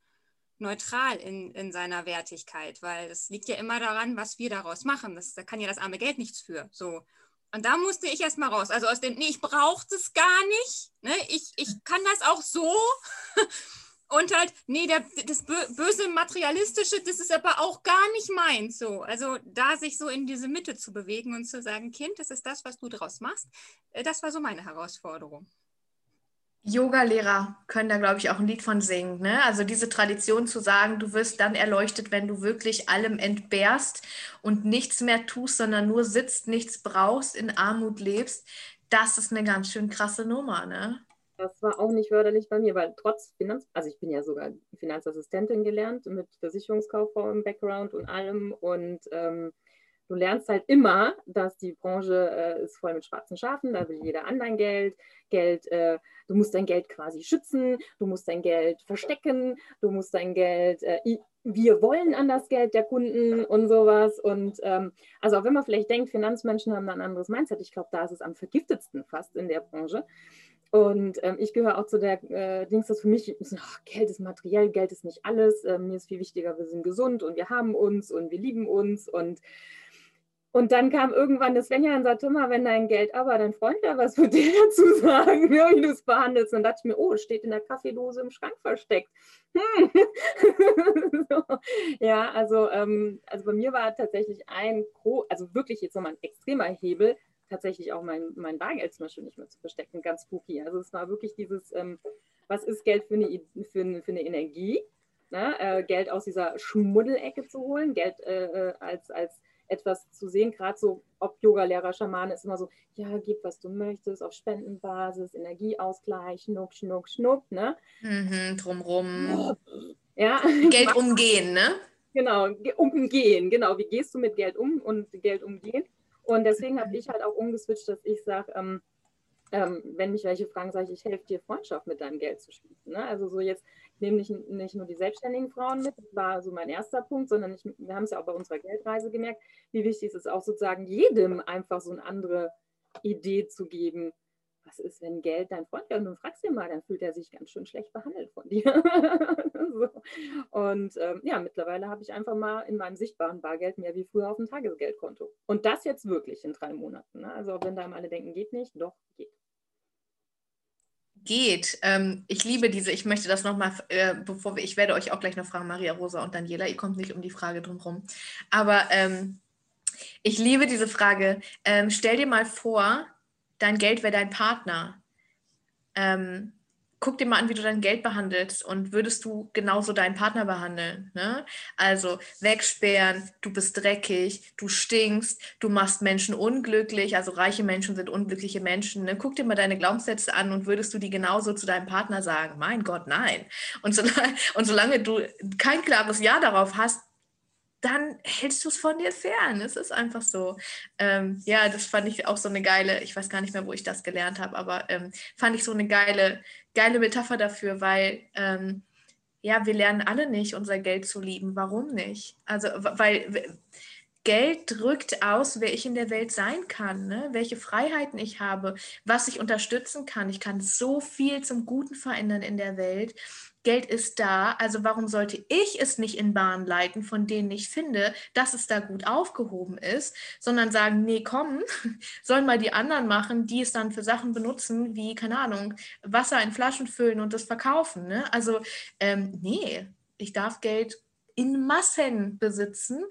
neutral in, in seiner Wertigkeit, weil es liegt ja immer daran, was wir daraus machen. Das, da kann ja das arme Geld nichts für. So. Und da musste ich erst mal raus. Also aus dem, nee, ich brauche das gar nicht. Ne? Ich, ich kann das auch so. (laughs) Und halt, nee, der, das böse Materialistische, das ist aber auch gar nicht meins. So. Also da sich so in diese Mitte zu bewegen und zu sagen, Kind, das ist das, was du draus machst, äh, das war so meine Herausforderung. Yoga-Lehrer können da, glaube ich, auch ein Lied von singen. Ne? Also diese Tradition zu sagen, du wirst dann erleuchtet, wenn du wirklich allem entbehrst und nichts mehr tust, sondern nur sitzt, nichts brauchst, in Armut lebst, das ist eine ganz schön krasse Nummer. Ne? Das war auch nicht förderlich bei mir, weil trotz Finanz, also ich bin ja sogar Finanzassistentin gelernt mit Versicherungskauffrau im Background und allem und ähm, du lernst halt immer, dass die Branche äh, ist voll mit schwarzen Schafen, da will jeder an dein Geld, Geld, äh, du musst dein Geld quasi schützen, du musst dein Geld verstecken, du musst dein Geld, äh, wir wollen an das Geld der Kunden und sowas und ähm, also auch wenn man vielleicht denkt, Finanzmenschen haben ein anderes Mindset, ich glaube, da ist es am vergiftetsten fast in der Branche Und ähm, ich gehöre auch zu der äh, Dings, das für mich, ach, Geld ist materiell, Geld ist nicht alles. Ähm, mir ist viel wichtiger, wir sind gesund und wir haben uns und wir lieben uns. Und, und dann kam irgendwann das Svenja und sagte immer, wenn dein Geld aber dein Freund da was würde (laughs) dir dazu sagen, wie du es behandelst. Und dann dachte ich mir, oh, steht in der Kaffeedose im Schrank versteckt. Hm. (laughs) so. Ja, also, ähm, also bei mir war tatsächlich ein, also wirklich jetzt nochmal ein extremer Hebel, tatsächlich auch mein, mein Bargeld zum Beispiel nicht mehr zu verstecken, ganz spooky. Also es war wirklich dieses, ähm, was ist Geld für eine, für eine, für eine Energie? Ne? Äh, Geld aus dieser Schmuddelecke zu holen, Geld äh, äh als, als etwas zu sehen, gerade so, ob Yoga-Lehrer, Schamane, ist immer so, ja, gib, was du möchtest, auf Spendenbasis, Energieausgleich, schnuck, schnuck, schnuck, ne? Mhm, drumrum. Ja. (laughs) Geld umgehen, ne? Genau, umgehen, genau. Wie gehst du mit Geld um und Geld umgehen? Und deswegen habe ich halt auch umgeswitcht, dass ich sage, ähm, ähm, wenn mich welche fragen, sage ich, ich helfe dir, Freundschaft mit deinem Geld zu schließen. Ne? Also so jetzt, ich nehme nicht, nicht nur die selbstständigen Frauen mit, das war so mein erster Punkt, sondern ich, wir haben es ja auch bei unserer Geldreise gemerkt, wie wichtig es ist auch sozusagen jedem einfach so eine andere Idee zu geben, was ist, wenn Geld dein Freund wird und du fragst ihn mal, dann fühlt er sich ganz schön schlecht behandelt von dir. (laughs) so. Und ähm, ja, mittlerweile habe ich einfach mal in meinem sichtbaren Bargeld mehr wie früher auf dem Tagesgeldkonto. Und das jetzt wirklich in drei Monaten. Ne? Also wenn da alle denken, geht nicht, doch, geht. Geht. Ähm, ich liebe diese, ich möchte das nochmal, äh, bevor wir, ich werde euch auch gleich noch fragen, Maria Rosa und Daniela, ihr kommt nicht um die Frage drumherum. Aber ähm, ich liebe diese Frage. Ähm, stell dir mal vor, dein Geld wäre dein Partner. Ähm, guck dir mal an, wie du dein Geld behandelst und würdest du genauso deinen Partner behandeln. Ne? Also wegsperren, du bist dreckig, du stinkst, du machst Menschen unglücklich, also reiche Menschen sind unglückliche Menschen. Ne? Guck dir mal deine Glaubenssätze an und würdest du die genauso zu deinem Partner sagen? Mein Gott, nein. Und solange, (laughs) und solange du kein klares Ja darauf hast, dann hältst du es von dir fern. Es ist einfach so. Ähm, ja, das fand ich auch so eine geile, ich weiß gar nicht mehr, wo ich das gelernt habe, aber ähm, fand ich so eine geile, geile Metapher dafür, weil ähm, ja, wir lernen alle nicht, unser Geld zu lieben. Warum nicht? Also, weil Geld drückt aus, wer ich in der Welt sein kann, ne? welche Freiheiten ich habe, was ich unterstützen kann. Ich kann so viel zum Guten verändern in der Welt. Geld ist da, also warum sollte ich es nicht in Bahn leiten, von denen ich finde, dass es da gut aufgehoben ist, sondern sagen, nee, komm, (laughs) sollen mal die anderen machen, die es dann für Sachen benutzen, wie, keine Ahnung, Wasser in Flaschen füllen und das verkaufen. Ne? Also, ähm, nee, ich darf Geld in Massen besitzen.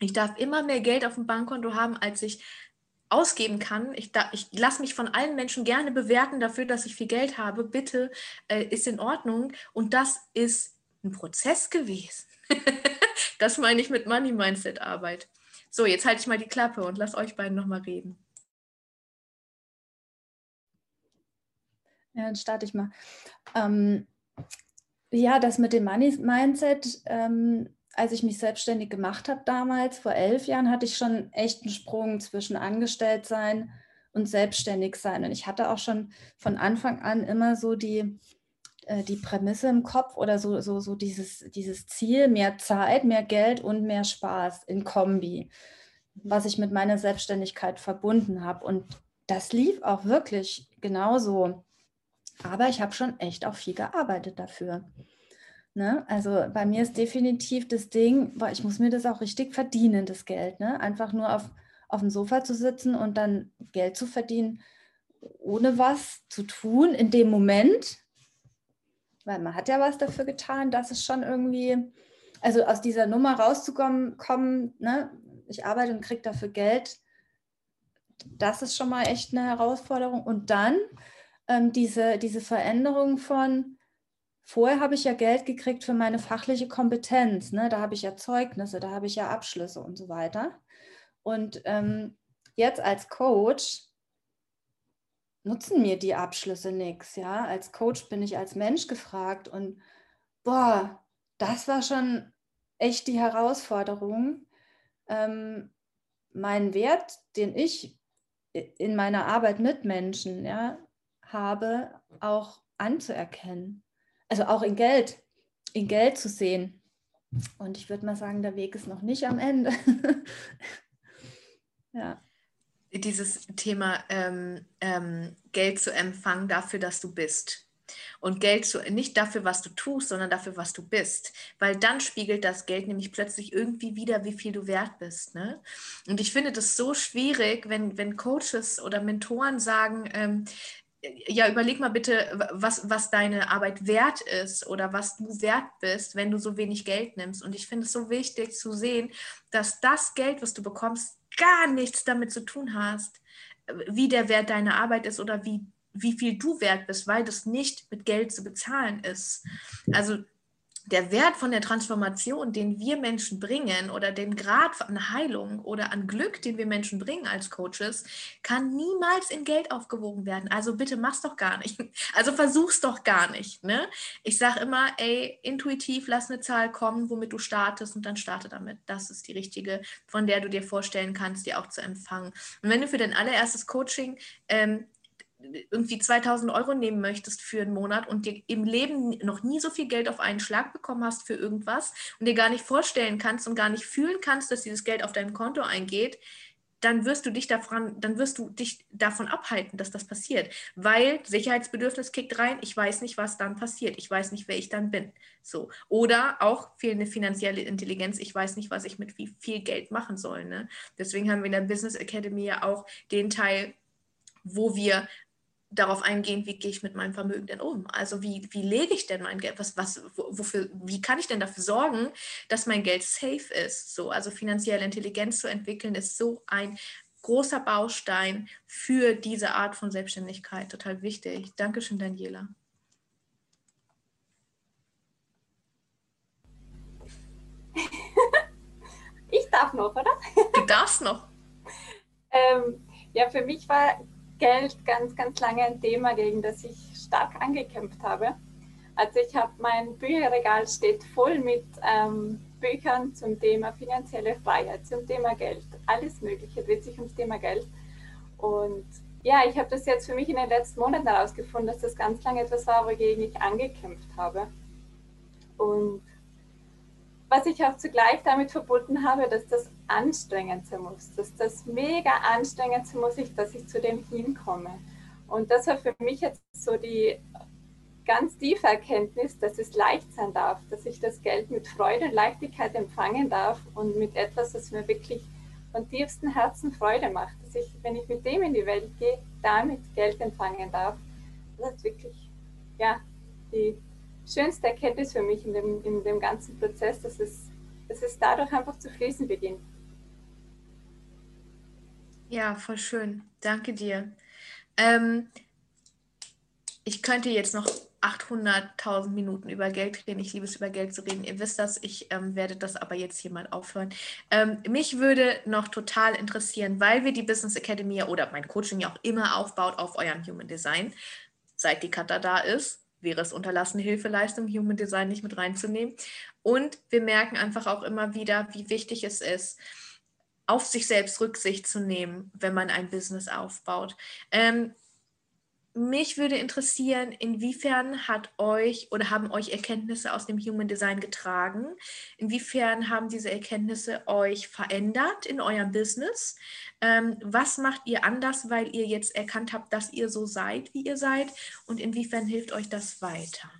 Ich darf immer mehr Geld auf dem Bankkonto haben, als ich ausgeben kann. Ich, ich lasse mich von allen Menschen gerne bewerten dafür, dass ich viel Geld habe. Bitte äh, ist in Ordnung. Und das ist ein Prozess gewesen. (laughs) das meine ich mit Money Mindset Arbeit. So, jetzt halte ich mal die Klappe und lass euch beiden nochmal reden. Ja, dann starte ich mal. Ähm, ja, das mit dem Money Mindset, ähm, als ich mich selbstständig gemacht habe damals, vor elf Jahren, hatte ich schon echt einen Sprung zwischen Angestelltsein und selbstständig sein. Und ich hatte auch schon von Anfang an immer so die, äh, die Prämisse im Kopf oder so, so, so dieses, dieses Ziel, mehr Zeit, mehr Geld und mehr Spaß in Kombi, was ich mit meiner Selbstständigkeit verbunden habe. Und das lief auch wirklich genauso. Aber ich habe schon echt auch viel gearbeitet dafür. Ne? Also bei mir ist definitiv das Ding, weil ich muss mir das auch richtig verdienen, das Geld. Ne? Einfach nur auf, auf dem Sofa zu sitzen und dann Geld zu verdienen, ohne was zu tun in dem Moment. Weil man hat ja was dafür getan, dass es schon irgendwie, also aus dieser Nummer rauszukommen, kommen, ne? ich arbeite und kriege dafür Geld, das ist schon mal echt eine Herausforderung. Und dann ähm, diese, diese Veränderung von, Vorher habe ich ja Geld gekriegt für meine fachliche Kompetenz. Ne? Da habe ich ja Zeugnisse, da habe ich ja Abschlüsse und so weiter. Und ähm, jetzt als Coach nutzen mir die Abschlüsse nichts. Ja? Als Coach bin ich als Mensch gefragt und boah, das war schon echt die Herausforderung, ähm, meinen Wert, den ich in meiner Arbeit mit Menschen ja, habe, auch anzuerkennen also auch in Geld, in Geld zu sehen. Und ich würde mal sagen, der Weg ist noch nicht am Ende. (laughs) ja. dieses Thema ähm, ähm, Geld zu empfangen dafür, dass du bist. Und Geld zu, nicht dafür, was du tust, sondern dafür, was du bist. Weil dann spiegelt das Geld nämlich plötzlich irgendwie wieder, wie viel du wert bist. Ne? Und ich finde das so schwierig, wenn, wenn Coaches oder Mentoren sagen, ähm, ja, überleg mal bitte, was, was deine Arbeit wert ist oder was du wert bist, wenn du so wenig Geld nimmst. Und ich finde es so wichtig zu sehen, dass das Geld, was du bekommst, gar nichts damit zu tun hast, wie der Wert deiner Arbeit ist oder wie wie viel du wert bist, weil das nicht mit Geld zu bezahlen ist. Also der Wert von der Transformation, den wir Menschen bringen oder den Grad an Heilung oder an Glück, den wir Menschen bringen als Coaches, kann niemals in Geld aufgewogen werden. Also bitte mach's doch gar nicht. (laughs) Also versuch's doch gar nicht. Ne? Ich sage immer, ey, intuitiv lass eine Zahl kommen, womit du startest und dann starte damit. Das ist die richtige, von der du dir vorstellen kannst, die auch zu empfangen. Und wenn du für dein allererstes Coaching ähm, irgendwie 2000 Euro nehmen möchtest für einen Monat und dir im Leben noch nie so viel Geld auf einen Schlag bekommen hast für irgendwas und dir gar nicht vorstellen kannst und gar nicht fühlen kannst, dass dieses Geld auf dein Konto eingeht, dann wirst du dich davon, dann wirst du dich davon abhalten, dass das passiert, weil Sicherheitsbedürfnis kickt rein. Ich weiß nicht, was dann passiert. Ich weiß nicht, wer ich dann bin. So oder auch fehlende finanzielle Intelligenz. Ich weiß nicht, was ich mit wie viel Geld machen soll. Ne? Deswegen haben wir in der Business Academy ja auch den Teil wo wir darauf eingehen, wie gehe ich mit meinem Vermögen denn um? Also wie, wie lege ich denn mein Geld? Was, was, wofür, wie kann ich denn dafür sorgen, dass mein Geld safe ist? So, also finanzielle Intelligenz zu entwickeln, ist so ein großer Baustein für diese Art von Selbstständigkeit. Total wichtig. Dankeschön, Daniela. (laughs) Ich darf noch, oder? Du darfst noch. (laughs) ähm, ja, für mich war Geld ganz, ganz lange ein Thema, gegen das ich stark angekämpft habe. Also ich habe mein Bücherregal steht voll mit ähm, Büchern zum Thema finanzielle Freiheit, zum Thema Geld. Alles Mögliche dreht sich ums Thema Geld. Und ja, ich habe das jetzt für mich in den letzten Monaten herausgefunden, dass das ganz lange etwas war, wogegen ich angekämpft habe. Und was ich auch zugleich damit verbunden habe, dass das anstrengend sein muss, dass das mega anstrengend sein muss, dass ich zu dem hinkomme. Und das war für mich jetzt so die ganz tiefe Erkenntnis, dass es leicht sein darf, dass ich das Geld mit Freude und Leichtigkeit empfangen darf und mit etwas, das mir wirklich von tiefstem Herzen Freude macht, dass ich, wenn ich mit dem in die Welt gehe, damit Geld empfangen darf. Das ist wirklich, ja, die schönste Erkenntnis für mich in dem, in dem ganzen Prozess, dass es, dass es dadurch einfach zu fließen beginnt. Ja, voll schön. Danke dir. Ähm, ich könnte jetzt noch 800.000 Minuten über Geld reden. Ich liebe es, über Geld zu reden. Ihr wisst das. Ich ähm, werde das aber jetzt hier mal aufhören. Ähm, mich würde noch total interessieren, weil wir die Business Academy oder mein Coaching ja auch immer aufbaut auf eurem Human Design, seit die Kata da ist wäre es unterlassene Hilfeleistung, Human Design nicht mit reinzunehmen. Und wir merken einfach auch immer wieder, wie wichtig es ist, auf sich selbst Rücksicht zu nehmen, wenn man ein Business aufbaut. Ähm, mich würde interessieren, inwiefern hat euch oder haben euch Erkenntnisse aus dem Human Design getragen? Inwiefern haben diese Erkenntnisse euch verändert in eurem Business? Ähm, was macht ihr anders, weil ihr jetzt erkannt habt, dass ihr so seid, wie ihr seid? Und inwiefern hilft euch das weiter?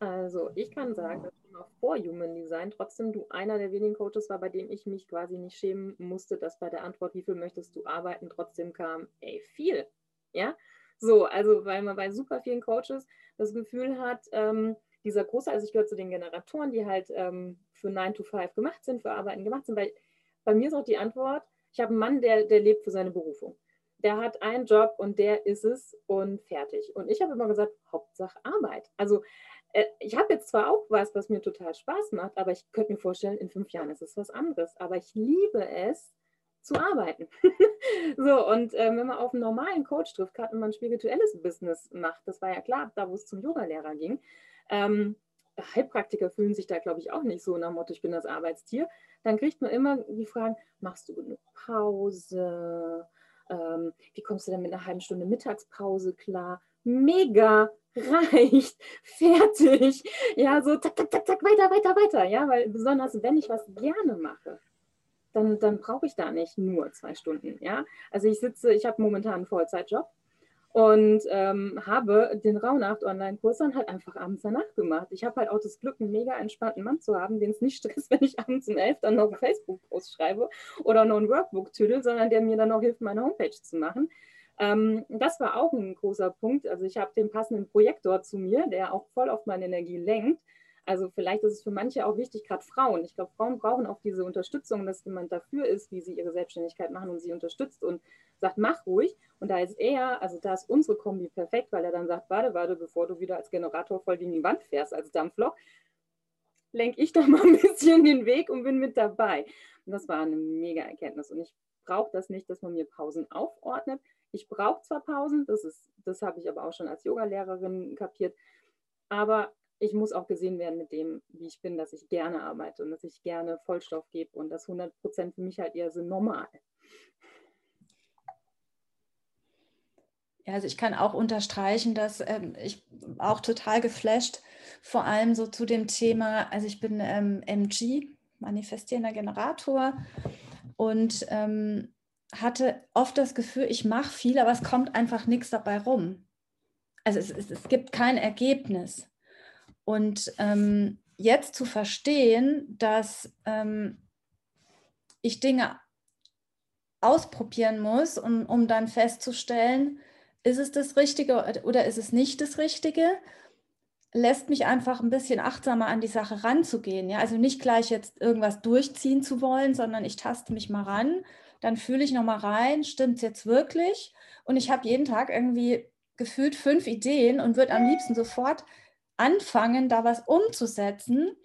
Also ich kann sagen, dass auch vor Human Design trotzdem du einer der wenigen Coaches war, bei dem ich mich quasi nicht schämen musste, dass bei der Antwort, wie viel möchtest du arbeiten, trotzdem kam, ey, viel. Ja, so, also weil man bei super vielen Coaches das Gefühl hat, ähm, dieser große, also ich gehöre zu den Generatoren, die halt ähm, für 9 to 5 gemacht sind, für Arbeiten gemacht sind, weil bei mir ist auch die Antwort, ich habe einen Mann, der, der lebt für seine Berufung. Der hat einen Job und der ist es und fertig. Und ich habe immer gesagt, Hauptsache Arbeit. Also ich habe jetzt zwar auch was, was mir total Spaß macht, aber ich könnte mir vorstellen, in fünf Jahren ist es was anderes. Aber ich liebe es, zu arbeiten. (laughs) so, und äh, wenn man auf einen normalen Coach trifft, gerade wenn man ein spirituelles Business macht, das war ja klar, da wo es zum Yogalehrer ging, ähm, Heilpraktiker fühlen sich da, glaube ich, auch nicht so nach dem Motto, ich bin das Arbeitstier. Dann kriegt man immer die Fragen, machst du genug Pause? Ähm, wie kommst du denn mit einer halben Stunde Mittagspause klar? Mega, reicht, (laughs) fertig. Ja, so zack, zack, zack, zack, weiter, weiter, weiter. Ja, weil besonders wenn ich was gerne mache, dann, dann brauche ich da nicht nur zwei Stunden. Ja? Also ich sitze, ich habe momentan einen Vollzeitjob und ähm, habe den Rauhnacht-Online-Kurs dann halt einfach abends danach gemacht. Ich habe halt auch das Glück, einen mega entspannten Mann zu haben, den es nicht (laughs) stresst, wenn ich abends um elf dann noch einen Facebook-Post schreibe oder noch ein Workbook tüdel, sondern der mir dann auch hilft, meine Homepage zu machen. Ähm, das war auch ein großer Punkt. Also ich habe den passenden Projektor zu mir, der auch voll auf meine Energie lenkt. Also vielleicht ist es für manche auch wichtig, gerade Frauen. Ich glaube, Frauen brauchen auch diese Unterstützung, dass jemand dafür ist, wie sie ihre Selbstständigkeit machen und sie unterstützt und sagt, mach ruhig. Und da ist er, also da ist unsere Kombi perfekt, weil er dann sagt, warte, warte, bevor du wieder als Generator voll gegen die Wand fährst, als Dampflok, lenke ich doch mal ein bisschen den Weg und bin mit dabei. Und das war eine mega Erkenntnis. Und ich brauche das nicht, dass man mir Pausen aufordnet. Ich brauche zwar Pausen, das, das habe ich aber auch schon als Yogalehrerin kapiert, aber ich muss auch gesehen werden mit dem, wie ich bin, dass ich gerne arbeite und dass ich gerne Vollstoff gebe und das 100 Prozent für mich halt eher so normal. Ja, also ich kann auch unterstreichen, dass ähm, ich auch total geflasht, vor allem so zu dem Thema, also ich bin ähm, MG, manifestierender Generator und ähm, hatte oft das Gefühl, ich mache viel, aber es kommt einfach nichts dabei rum. Also es, es, es gibt kein Ergebnis. Und ähm, jetzt zu verstehen, dass ähm, ich Dinge ausprobieren muss, um, um dann festzustellen, ist es das Richtige oder ist es nicht das Richtige, lässt mich einfach ein bisschen achtsamer an die Sache ranzugehen. Ja? Also nicht gleich jetzt irgendwas durchziehen zu wollen, sondern ich taste mich mal ran, dann fühle ich nochmal rein, stimmt es jetzt wirklich? Und ich habe jeden Tag irgendwie gefühlt fünf Ideen und würde am liebsten sofort anfangen, da was umzusetzen.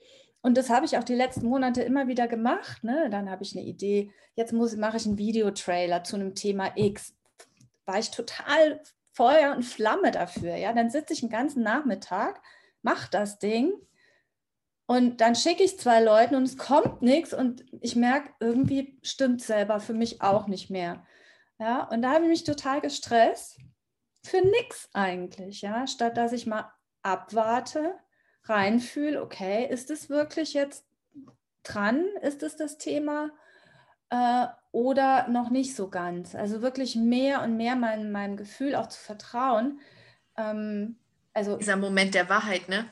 Und das habe ich auch die letzten Monate immer wieder gemacht. Ne? Dann habe ich eine Idee, jetzt muss, mache ich einen Videotrailer zu einem Thema X. War ich total Feuer und Flamme dafür. Ja? Dann sitze ich einen ganzen Nachmittag, mache das Ding und dann schicke ich zwei Leuten und es kommt nichts und ich merke, irgendwie stimmt selber für mich auch nicht mehr. Ja, und da habe ich mich total gestresst. Für nichts eigentlich, ja, statt dass ich mal abwarte, reinfühle, okay, ist es wirklich jetzt dran? Ist es das Thema? Äh, oder noch nicht so ganz? Also wirklich mehr und mehr mein, meinem Gefühl auch zu vertrauen. Ähm, also, Dieser Moment der Wahrheit, ne?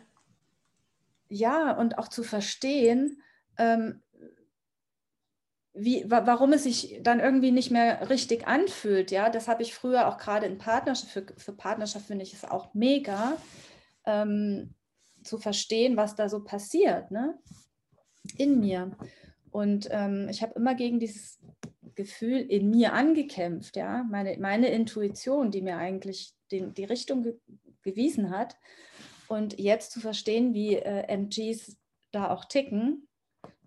Ja, und auch zu verstehen, ähm, wie, warum es sich dann irgendwie nicht mehr richtig anfühlt. Ja, das habe ich früher auch gerade in Partnerschaft, für, für Partnerschaft finde ich es auch mega, ähm, zu verstehen, was da so passiert ne? in mir. Und ähm, ich habe immer gegen dieses Gefühl in mir angekämpft, ja, meine, meine Intuition, die mir eigentlich den, die Richtung ge gewiesen hat. Und jetzt zu verstehen, wie äh, MGs da auch ticken,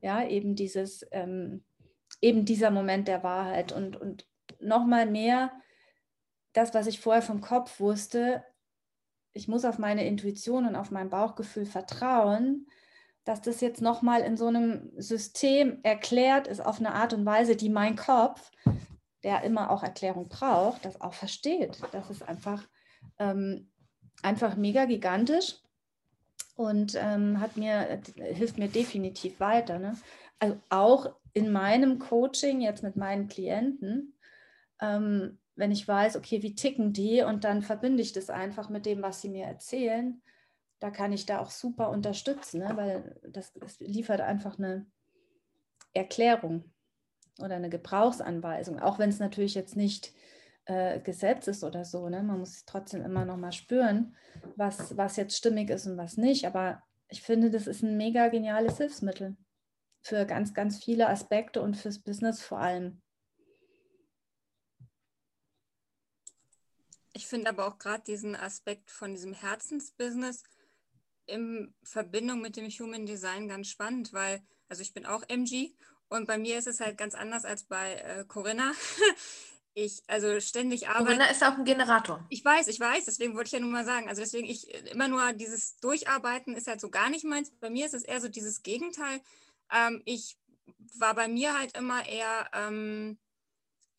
ja, eben dieses, ähm, eben dieser Moment der Wahrheit und, und nochmal mehr das, was ich vorher vom Kopf wusste, ich muss auf meine Intuition und auf mein Bauchgefühl vertrauen, dass das jetzt nochmal in so einem System erklärt ist, auf eine Art und Weise, die mein Kopf, der immer auch Erklärung braucht, das auch versteht. Das ist einfach, ähm, einfach mega gigantisch und ähm, hat mir, hilft mir definitiv weiter. Ne? Also auch in meinem Coaching jetzt mit meinen Klienten, ähm, wenn ich weiß, okay, wie ticken die und dann verbinde ich das einfach mit dem, was sie mir erzählen, da kann ich da auch super unterstützen, ne? weil das, das liefert einfach eine Erklärung oder eine Gebrauchsanweisung, auch wenn es natürlich jetzt nicht äh, Gesetz ist oder so. Ne? Man muss trotzdem immer noch mal spüren, was, was jetzt stimmig ist und was nicht. Aber ich finde, das ist ein mega geniales Hilfsmittel für ganz, ganz viele Aspekte und fürs Business vor allem. Ich finde aber auch gerade diesen Aspekt von diesem Herzensbusiness in Verbindung mit dem Human Design ganz spannend, weil, also ich bin auch MG und bei mir ist es halt ganz anders als bei äh, Corinna. (laughs) ich also ständig arbeite. Corinna ist auch ein Generator. Ich weiß, ich weiß, deswegen wollte ich ja nur mal sagen. Also deswegen, ich immer nur dieses Durcharbeiten ist halt so gar nicht meins. Bei mir ist es eher so dieses Gegenteil. Ähm, ich war bei mir halt immer eher ähm,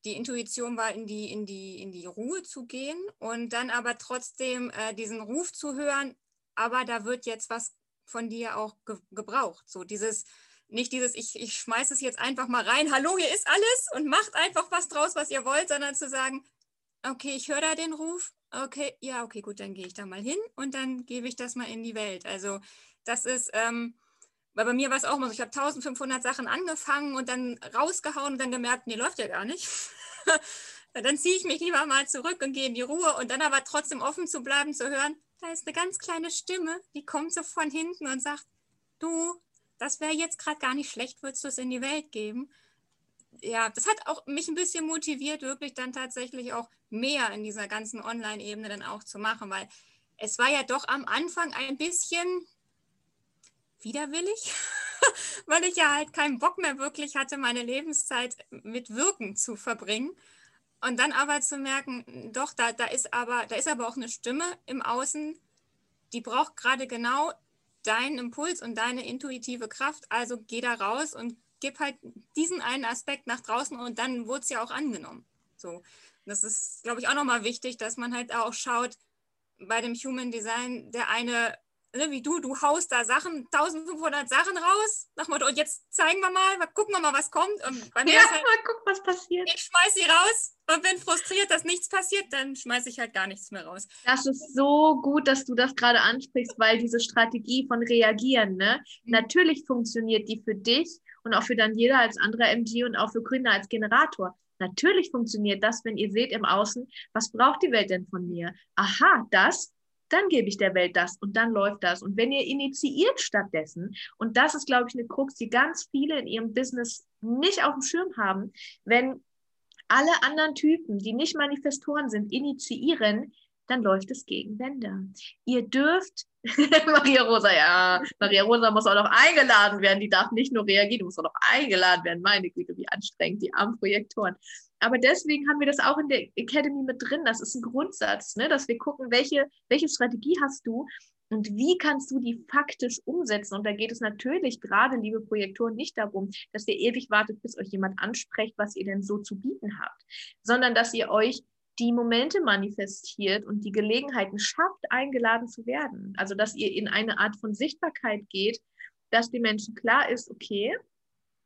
die Intuition war, in die, in die, in die Ruhe zu gehen und dann aber trotzdem äh, diesen Ruf zu hören, aber da wird jetzt was von dir auch ge gebraucht. So dieses, nicht dieses, ich, ich schmeiße es jetzt einfach mal rein, hallo, hier ist alles und macht einfach was draus, was ihr wollt, sondern zu sagen, okay, ich höre da den Ruf, okay, ja, okay, gut, dann gehe ich da mal hin und dann gebe ich das mal in die Welt. Also das ist, ähm, weil bei mir war es auch mal so, ich habe 1500 Sachen angefangen und dann rausgehauen und dann gemerkt, nee, läuft ja gar nicht. (laughs) dann ziehe ich mich lieber mal zurück und gehe in die Ruhe und dann aber trotzdem offen zu bleiben, zu hören, da ist eine ganz kleine Stimme, die kommt so von hinten und sagt, du, das wäre jetzt gerade gar nicht schlecht, würdest du es in die Welt geben? Ja, das hat auch mich ein bisschen motiviert, wirklich dann tatsächlich auch mehr in dieser ganzen Online-Ebene dann auch zu machen, weil es war ja doch am Anfang ein bisschen widerwillig, (laughs) weil ich ja halt keinen Bock mehr wirklich hatte, meine Lebenszeit mit Wirken zu verbringen. Und dann aber zu merken, doch, da, da, ist aber, da ist aber auch eine Stimme im Außen, die braucht gerade genau deinen Impuls und deine intuitive Kraft. Also geh da raus und gib halt diesen einen Aspekt nach draußen und dann wurde es ja auch angenommen. So, das ist, glaube ich, auch nochmal wichtig, dass man halt auch schaut, bei dem Human Design, der eine ne, wie du, du haust da Sachen, 1500 Sachen raus, nach Motto, und jetzt zeigen wir mal, gucken wir mal, was kommt. Und bei mir ja, halt, mal gucken, was passiert. Ich schmeiß sie raus und bin frustriert, dass nichts passiert, dann schmeiße ich halt gar nichts mehr raus. Das ist so gut, dass du das gerade ansprichst, weil diese Strategie von reagieren, ne, mhm. natürlich funktioniert die für dich und auch für dann jeder als anderer MG und auch für Gründer als Generator. Natürlich funktioniert das, wenn ihr seht im Außen, was braucht die Welt denn von mir? Aha, das, dann gebe ich der Welt das und dann läuft das. Und wenn ihr initiiert stattdessen, und das ist, glaube ich, eine Krux, die ganz viele in ihrem Business nicht auf dem Schirm haben, wenn alle anderen Typen, die nicht Manifestoren sind, initiieren, dann läuft es gegen Wände. Ihr dürft, (laughs) Maria Rosa, ja, Maria Rosa muss auch noch eingeladen werden, die darf nicht nur reagieren, die muss auch noch eingeladen werden. Meine Güte, wie anstrengend, die armen Projektoren aber deswegen haben wir das auch in der Academy mit drin. Das ist ein Grundsatz, ne? dass wir gucken, welche, welche Strategie hast du und wie kannst du die faktisch umsetzen. Und da geht es natürlich gerade, liebe Projektoren, nicht darum, dass ihr ewig wartet, bis euch jemand anspricht, was ihr denn so zu bieten habt, sondern dass ihr euch die Momente manifestiert und die Gelegenheiten schafft, eingeladen zu werden. Also dass ihr in eine Art von Sichtbarkeit geht, dass den Menschen klar ist, okay,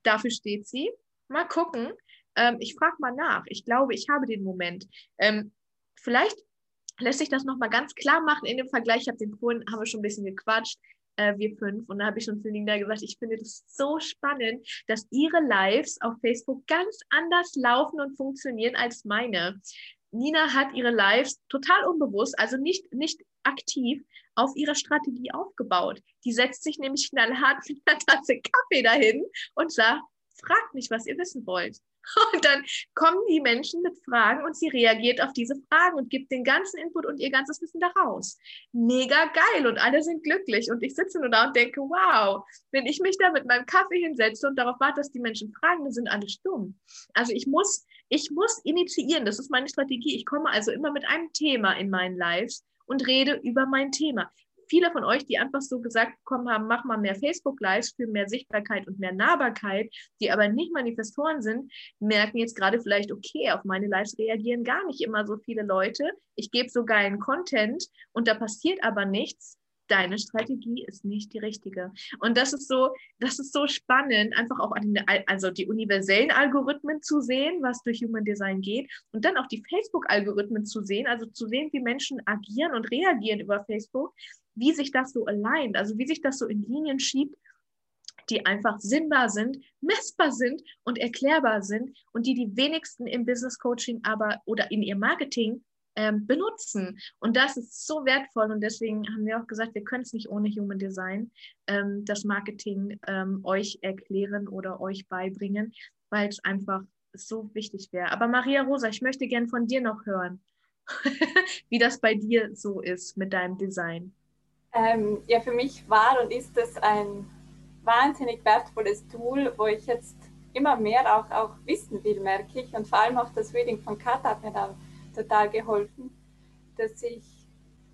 dafür steht sie. Mal gucken, ähm, ich frage mal nach. Ich glaube, ich habe den Moment. Ähm, vielleicht lässt sich das nochmal ganz klar machen in dem Vergleich. Ich habe den vorhin, haben wir schon ein bisschen gequatscht, äh, wir fünf. Und da habe ich schon zu Nina gesagt, ich finde das so spannend, dass ihre Lives auf Facebook ganz anders laufen und funktionieren als meine. Nina hat ihre Lives total unbewusst, also nicht, nicht aktiv, auf ihre Strategie aufgebaut. Die setzt sich nämlich knallhart mit einer Tasse Kaffee dahin und sagt, fragt mich, was ihr wissen wollt. (laughs) Und dann kommen die Menschen mit Fragen und sie reagiert auf diese Fragen und gibt den ganzen Input und ihr ganzes Wissen daraus. Mega geil und alle sind glücklich. Und ich sitze nur da und denke, wow, wenn ich mich da mit meinem Kaffee hinsetze und darauf warte, dass die Menschen fragen, dann sind alle stumm. Also ich muss, ich muss initiieren. Das ist meine Strategie. Ich komme also immer mit einem Thema in meinen Lives und rede über mein Thema viele von euch, die einfach so gesagt bekommen haben, mach mal mehr Facebook-Lives für mehr Sichtbarkeit und mehr Nahbarkeit, die aber nicht Manifestoren sind, merken jetzt gerade vielleicht, okay, auf meine Lives reagieren gar nicht immer so viele Leute. Ich gebe so geilen Content und da passiert aber nichts deine Strategie ist nicht die richtige. Und das ist so, das ist so spannend, einfach auch an den, also die universellen Algorithmen zu sehen, was durch Human Design geht und dann auch die Facebook-Algorithmen zu sehen, also zu sehen, wie Menschen agieren und reagieren über Facebook, wie sich das so allein, also wie sich das so in Linien schiebt, die einfach sinnbar sind, messbar sind und erklärbar sind und die die wenigsten im Business Coaching aber oder in ihr Marketing ähm, benutzen. Und das ist so wertvoll und deswegen haben wir auch gesagt, wir können es nicht ohne Human Design, ähm, das Marketing ähm, euch erklären oder euch beibringen, weil es einfach so wichtig wäre. Aber Maria Rosa, ich möchte gern von dir noch hören, (laughs) wie das bei dir so ist mit deinem Design. Ähm, ja, für mich war und ist das ein wahnsinnig wertvolles Tool, wo ich jetzt immer mehr auch, auch wissen will, merke ich. Und vor allem auch das Reading von Kata hat mir da total geholfen, dass ich,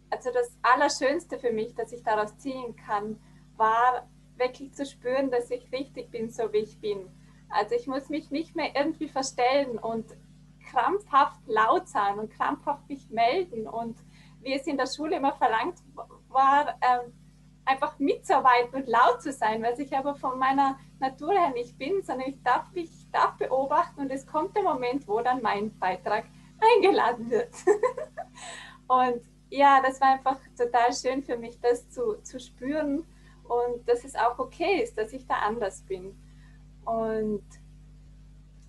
also das Allerschönste für mich, dass ich daraus ziehen kann, war wirklich zu spüren, dass ich richtig bin, so wie ich bin. Also ich muss mich nicht mehr irgendwie verstellen und krampfhaft laut sein und krampfhaft mich melden und wie es in der Schule immer verlangt war, ähm, einfach mitzuarbeiten und laut zu sein, was ich aber von meiner Natur her nicht bin, sondern ich darf, ich darf beobachten und es kommt der Moment, wo dann mein Beitrag eingeladen wird. (laughs) und ja, das war einfach total schön für mich, das zu, zu spüren und dass es auch okay ist, dass ich da anders bin. Und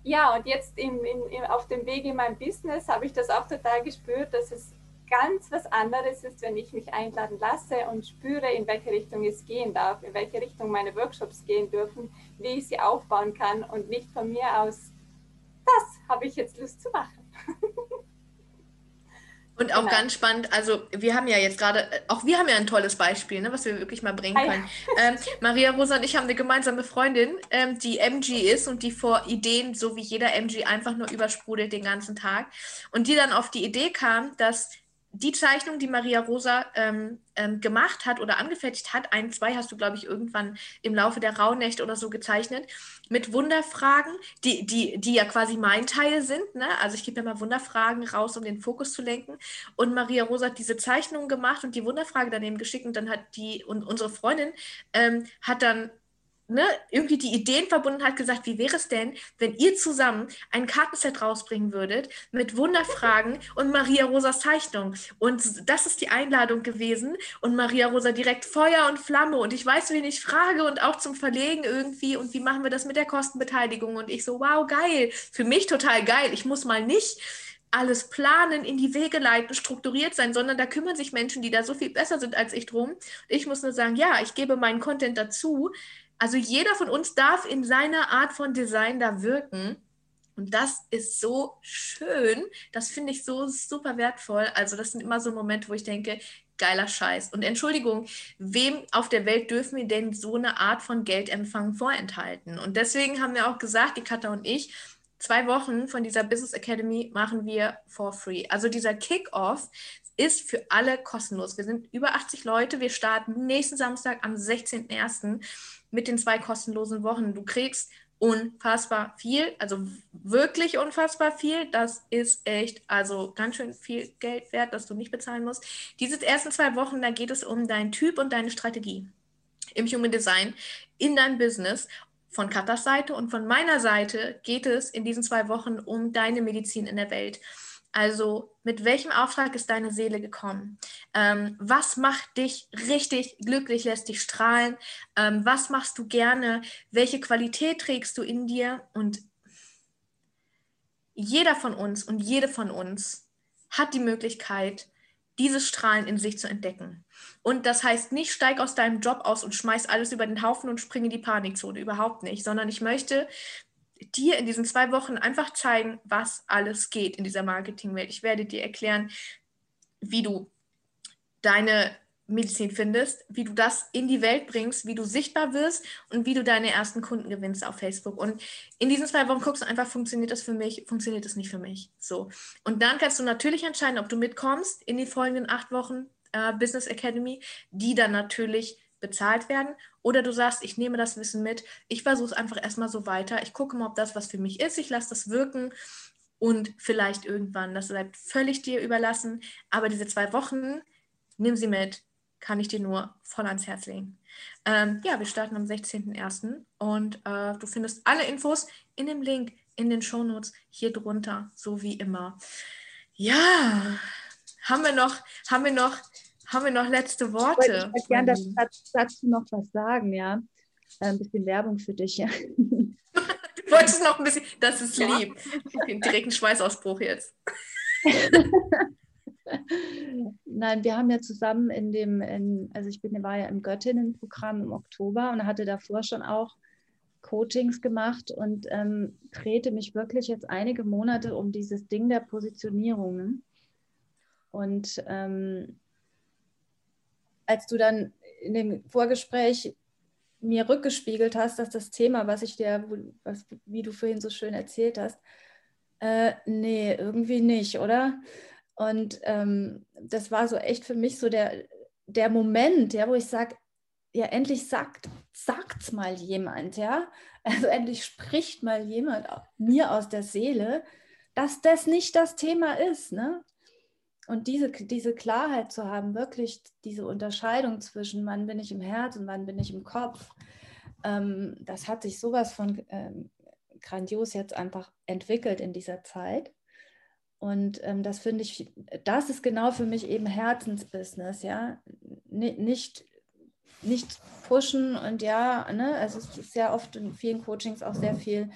ja, und jetzt im, im, auf dem Weg in mein Business habe ich das auch total gespürt, dass es ganz was anderes ist, wenn ich mich einladen lasse und spüre, in welche Richtung es gehen darf, in welche Richtung meine Workshops gehen dürfen, wie ich sie aufbauen kann und nicht von mir aus, das habe ich jetzt Lust zu machen. (laughs) Und auch genau. ganz spannend, also wir haben ja jetzt gerade, auch wir haben ja ein tolles Beispiel, ne, was wir wirklich mal bringen können. Ähm, Maria Rosa und ich haben eine gemeinsame Freundin, ähm, die MG ist und die vor Ideen, so wie jeder MG, einfach nur übersprudelt den ganzen Tag. Und die dann auf die Idee kam, dass die Zeichnung, die Maria Rosa ähm, ähm, gemacht hat oder angefertigt hat, ein, zwei hast du, glaube ich, irgendwann im Laufe der Rauhnächte oder so gezeichnet, mit Wunderfragen, die, die, die ja quasi mein Teil sind. Ne? Also ich gebe ja mal Wunderfragen raus, um den Fokus zu lenken. Und Maria Rosa hat diese Zeichnung gemacht und die Wunderfrage daneben geschickt und dann hat die, und unsere Freundin ähm, hat dann ne, irgendwie die Ideen verbunden hat, gesagt, wie wäre es denn, wenn ihr zusammen ein Kartenset rausbringen würdet mit Wunderfragen und Maria Rosas Zeichnung. Und das ist die Einladung gewesen. Und Maria Rosa direkt Feuer und Flamme. Und ich weiß, wen ich frage und auch zum Verlegen irgendwie. Und wie machen wir das mit der Kostenbeteiligung? Und ich so, wow, geil. Für mich total geil. Ich muss mal nicht alles planen, in die Wege leiten, strukturiert sein, sondern da kümmern sich Menschen, die da so viel besser sind als ich drum. Ich muss nur sagen, ja, ich gebe meinen Content dazu. Also jeder von uns darf in seiner Art von Design da wirken. Und das ist so schön. Das finde ich so super wertvoll. Also das sind immer so Momente, wo ich denke, geiler Scheiß. Und Entschuldigung, wem auf der Welt dürfen wir denn so eine Art von Geldempfang vorenthalten? Und deswegen haben wir auch gesagt, die Katha und ich, zwei Wochen von dieser Business Academy machen wir for free. Also dieser Kick-Off ist für alle kostenlos. Wir sind über 80 Leute. Wir starten nächsten Samstag am 16.01 mit den zwei kostenlosen Wochen. Du kriegst unfassbar viel, also wirklich unfassbar viel. Das ist echt, also ganz schön viel Geld wert, das du nicht bezahlen musst. Diese ersten zwei Wochen, da geht es um deinen Typ und deine Strategie im Human Design in deinem Business. Von Katas Seite und von meiner Seite geht es in diesen zwei Wochen um deine Medizin in der Welt. Also mit welchem Auftrag ist deine Seele gekommen? Ähm, was macht dich richtig glücklich, lässt dich strahlen? Ähm, was machst du gerne? Welche Qualität trägst du in dir? Und jeder von uns und jede von uns hat die Möglichkeit, dieses Strahlen in sich zu entdecken. Und das heißt nicht, steig aus deinem Job aus und schmeiß alles über den Haufen und spring in die Panikzone. Überhaupt nicht. Sondern ich möchte, dir in diesen zwei Wochen einfach zeigen, was alles geht in dieser Marketingwelt. Ich werde dir erklären, wie du deine Medizin findest, wie du das in die Welt bringst, wie du sichtbar wirst und wie du deine ersten Kunden gewinnst auf Facebook. Und in diesen zwei Wochen guckst du einfach, funktioniert das für mich, funktioniert das nicht für mich. So. Und dann kannst du natürlich entscheiden, ob du mitkommst in die folgenden acht Wochen äh, Business Academy, die dann natürlich bezahlt werden. Oder du sagst, ich nehme das Wissen mit, ich versuche es einfach erstmal so weiter, ich gucke mal, ob das was für mich ist, ich lasse das wirken und vielleicht irgendwann, das bleibt völlig dir überlassen. Aber diese zwei Wochen, nimm sie mit, kann ich dir nur voll ans Herz legen. Ähm, ja, wir starten am 16.01. und äh, du findest alle Infos in dem Link in den Shownotes hier drunter, so wie immer. Ja, haben wir noch, haben wir noch haben wir noch letzte Worte? Ich würde gerne dazu noch was sagen, ja. Äh, ein bisschen Werbung für dich, ja. (laughs) du wolltest noch ein bisschen, das ist ja. lieb. Den direkten Schweißausbruch jetzt. (laughs) Nein, wir haben ja zusammen in dem, in, also ich bin, war ja im Göttinnenprogramm im Oktober und hatte davor schon auch Coachings gemacht und ähm, drehte mich wirklich jetzt einige Monate um dieses Ding der Positionierungen. Und ähm, als du dann in dem Vorgespräch mir rückgespiegelt hast, dass das Thema, was ich dir, was, wie du vorhin so schön erzählt hast, äh, nee, irgendwie nicht, oder? Und ähm, das war so echt für mich so der, der Moment, ja, wo ich sage, ja, endlich sagt sagt's mal jemand, ja. Also endlich spricht mal jemand mir aus der Seele, dass das nicht das Thema ist, ne? Und diese, diese Klarheit zu haben, wirklich diese Unterscheidung zwischen wann bin ich im Herz und wann bin ich im Kopf, ähm, das hat sich sowas von ähm, grandios jetzt einfach entwickelt in dieser Zeit. Und ähm, das finde ich, das ist genau für mich eben Herzensbusiness, ja. N nicht, nicht pushen und ja, ne, also es ist ja oft in vielen Coachings auch sehr viel,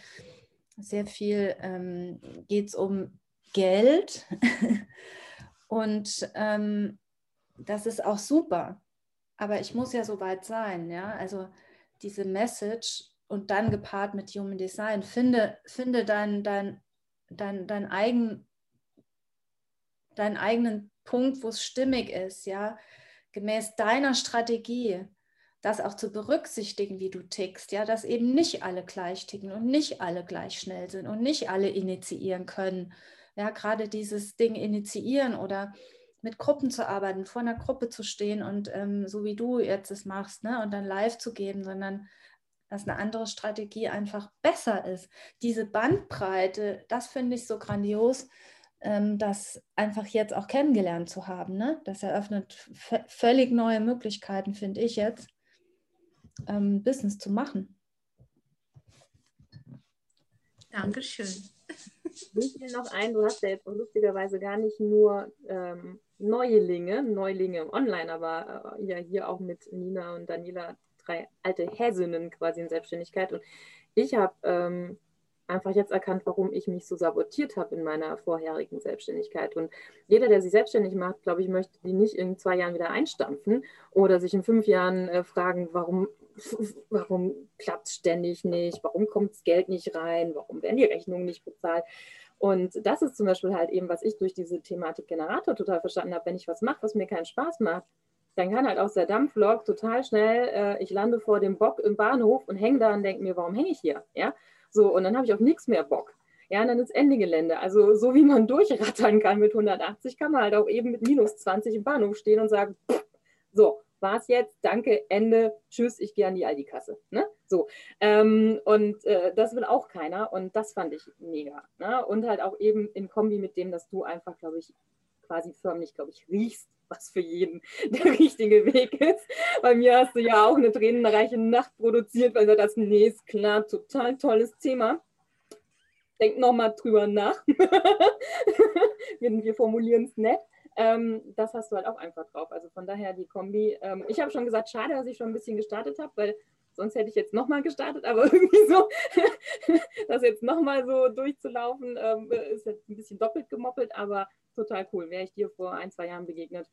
sehr viel ähm, geht es um Geld. (laughs) und ähm, das ist auch super. Aber ich muss ja so weit sein, ja. Also diese Message und dann gepaart mit Human Design, finde, finde dein, dein, dein, dein eigen, deinen eigenen Punkt, wo es stimmig ist, ja, gemäß deiner Strategie, das auch zu berücksichtigen, wie du tickst, ja, dass eben nicht alle gleich ticken und nicht alle gleich schnell sind und nicht alle initiieren können. Ja, gerade dieses Ding initiieren oder mit Gruppen zu arbeiten, vor einer Gruppe zu stehen und ähm, so wie du jetzt es machst, ne, und dann live zu geben, sondern dass eine andere Strategie einfach besser ist. Diese Bandbreite, das finde ich so grandios, ähm, das einfach jetzt auch kennengelernt zu haben. Ne? Das eröffnet völlig neue Möglichkeiten, finde ich jetzt, ähm, Business zu machen. Dankeschön. Mir fiel noch ein, du hast ja jetzt lustigerweise gar nicht nur ähm, Neulinge, Neulinge online, aber äh, ja hier auch mit Nina und Daniela drei alte Häsinnen quasi in Selbstständigkeit. Und ich habe ähm, einfach jetzt erkannt, warum ich mich so sabotiert habe in meiner vorherigen Selbstständigkeit. Und jeder, der sich selbstständig macht, glaube ich, möchte die nicht in zwei Jahren wieder einstampfen oder sich in fünf Jahren äh, fragen, warum, warum klappt es ständig nicht, warum kommt das Geld nicht rein, warum werden die Rechnungen nicht bezahlt. Und das ist zum Beispiel halt eben, was ich durch diese Thematik Generator total verstanden habe. Wenn ich was mache, was mir keinen Spaß macht, dann kann halt aus der Dampflok total schnell, äh, ich lande vor dem Bock im Bahnhof und hänge da und denke mir, warum hänge ich hier? Ja, so, und dann habe ich auf nichts mehr Bock. Ja, und dann ist Ende Gelände. Also so wie man (laughs) durchrattern kann mit 180, kann man halt auch eben mit minus 20 im Bahnhof stehen und sagen, pff, so, war's jetzt, danke, Ende, tschüss, ich gehe an die Aldi-Kasse. Ne? So. Ähm, und äh, das will auch keiner und das fand ich mega. Ne? Und halt auch eben in Kombi mit dem, dass du einfach, glaube ich, quasi förmlich, glaube ich, riechst, was für jeden (laughs) der richtige Weg ist. Bei mir hast du ja auch eine tränenreiche Nacht produziert, weil du das, nee, ist klar, total tolles Thema. Denk nochmal drüber nach. (laughs) wir formulieren es nett. Ähm, das hast du halt auch einfach drauf. Also von daher die Kombi. Ähm, ich habe schon gesagt, schade, dass ich schon ein bisschen gestartet habe, weil sonst hätte ich jetzt nochmal gestartet, aber (laughs) irgendwie so, (laughs) das jetzt nochmal so durchzulaufen, ähm, ist jetzt ein bisschen doppelt gemoppelt, aber total cool. Wäre ich dir vor ein, zwei Jahren begegnet,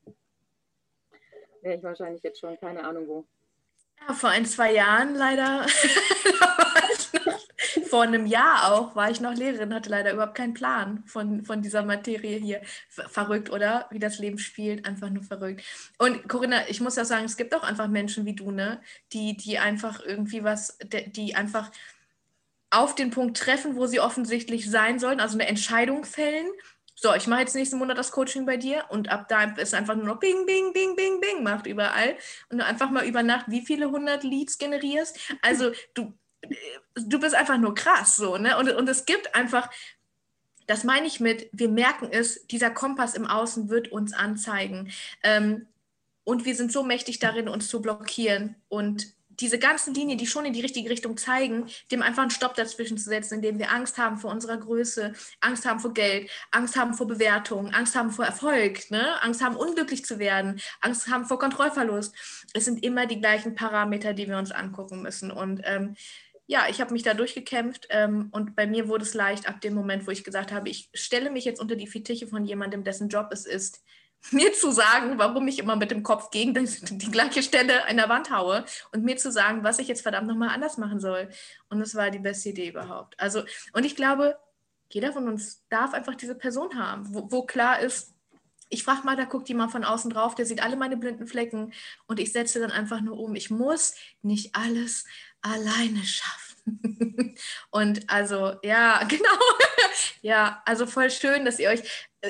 wäre ich wahrscheinlich jetzt schon keine Ahnung wo. Ja, vor ein, zwei Jahren leider. (laughs) (laughs) vor einem Jahr auch war ich noch Lehrerin, hatte leider überhaupt keinen Plan von, von dieser Materie hier. Verrückt, oder? Wie das Leben spielt, einfach nur verrückt. Und Corinna, ich muss ja sagen, es gibt auch einfach Menschen wie du, ne? Die, die einfach irgendwie was, die einfach auf den Punkt treffen, wo sie offensichtlich sein sollen, also eine Entscheidung fällen so, ich mache jetzt nächsten Monat das Coaching bei dir und ab da ist einfach nur noch Bing, Bing, Bing, Bing, Bing macht überall und du einfach mal über Nacht wie viele hundert Leads generierst. Also du, du bist einfach nur krass so, ne? Und, und es gibt einfach, das meine ich mit, wir merken es, dieser Kompass im Außen wird uns anzeigen. Ähm, und wir sind so mächtig darin, uns zu blockieren und diese ganzen Linien, die schon in die richtige Richtung zeigen, dem einfach einen Stopp dazwischen zu setzen, indem wir Angst haben vor unserer Größe, Angst haben vor Geld, Angst haben vor Bewertung, Angst haben vor Erfolg, ne? Angst haben, unglücklich zu werden, Angst haben vor Kontrollverlust. Es sind immer die gleichen Parameter, die wir uns angucken müssen. Und ähm, ja, ich habe mich da durchgekämpft ähm, und bei mir wurde es leicht ab dem Moment, wo ich gesagt habe, ich stelle mich jetzt unter die Fittiche von jemandem, dessen Job es ist, (laughs) mir zu sagen, warum ich immer mit dem Kopf gegen die gleiche Stelle an der Wand haue und mir zu sagen, was ich jetzt verdammt nochmal anders machen soll. Und das war die beste Idee überhaupt. Also, und ich glaube, jeder von uns darf einfach diese Person haben, wo, wo klar ist, ich frage mal, da guckt jemand von außen drauf, der sieht alle meine blinden Flecken und ich setze dann einfach nur um. Ich muss nicht alles alleine schaffen. (laughs) und also, ja, (laughs) genau. Ja, also voll schön, dass ihr euch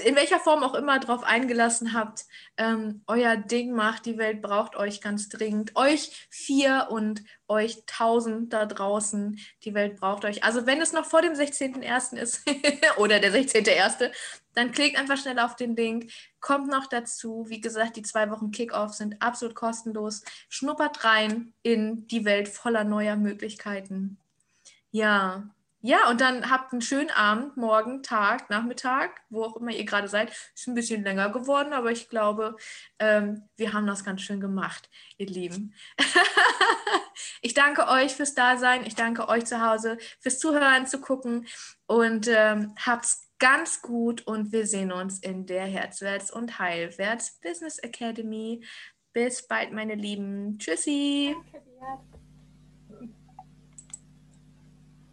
in welcher Form auch immer drauf eingelassen habt, ähm, euer Ding macht. Die Welt braucht euch ganz dringend. Euch vier und euch tausend da draußen. Die Welt braucht euch. Also wenn es noch vor dem 16.01. ist (laughs) oder der 16.01., dann klickt einfach schnell auf den Link. Kommt noch dazu. Wie gesagt, die zwei Wochen Kickoff sind absolut kostenlos. Schnuppert rein in die Welt voller neuer Möglichkeiten. Ja, ja, und dann habt einen schönen Abend, morgen, Tag, Nachmittag, wo auch immer ihr gerade seid. Ist ein bisschen länger geworden, aber ich glaube, ähm, wir haben das ganz schön gemacht, ihr Lieben. (laughs) ich danke euch fürs Dasein. Ich danke euch zu Hause fürs Zuhören, zu gucken und ähm, habt's ganz gut und wir sehen uns in der Herzwärts und Heilwärts Business Academy. Bis bald, meine Lieben. Tschüssi. Danke dir.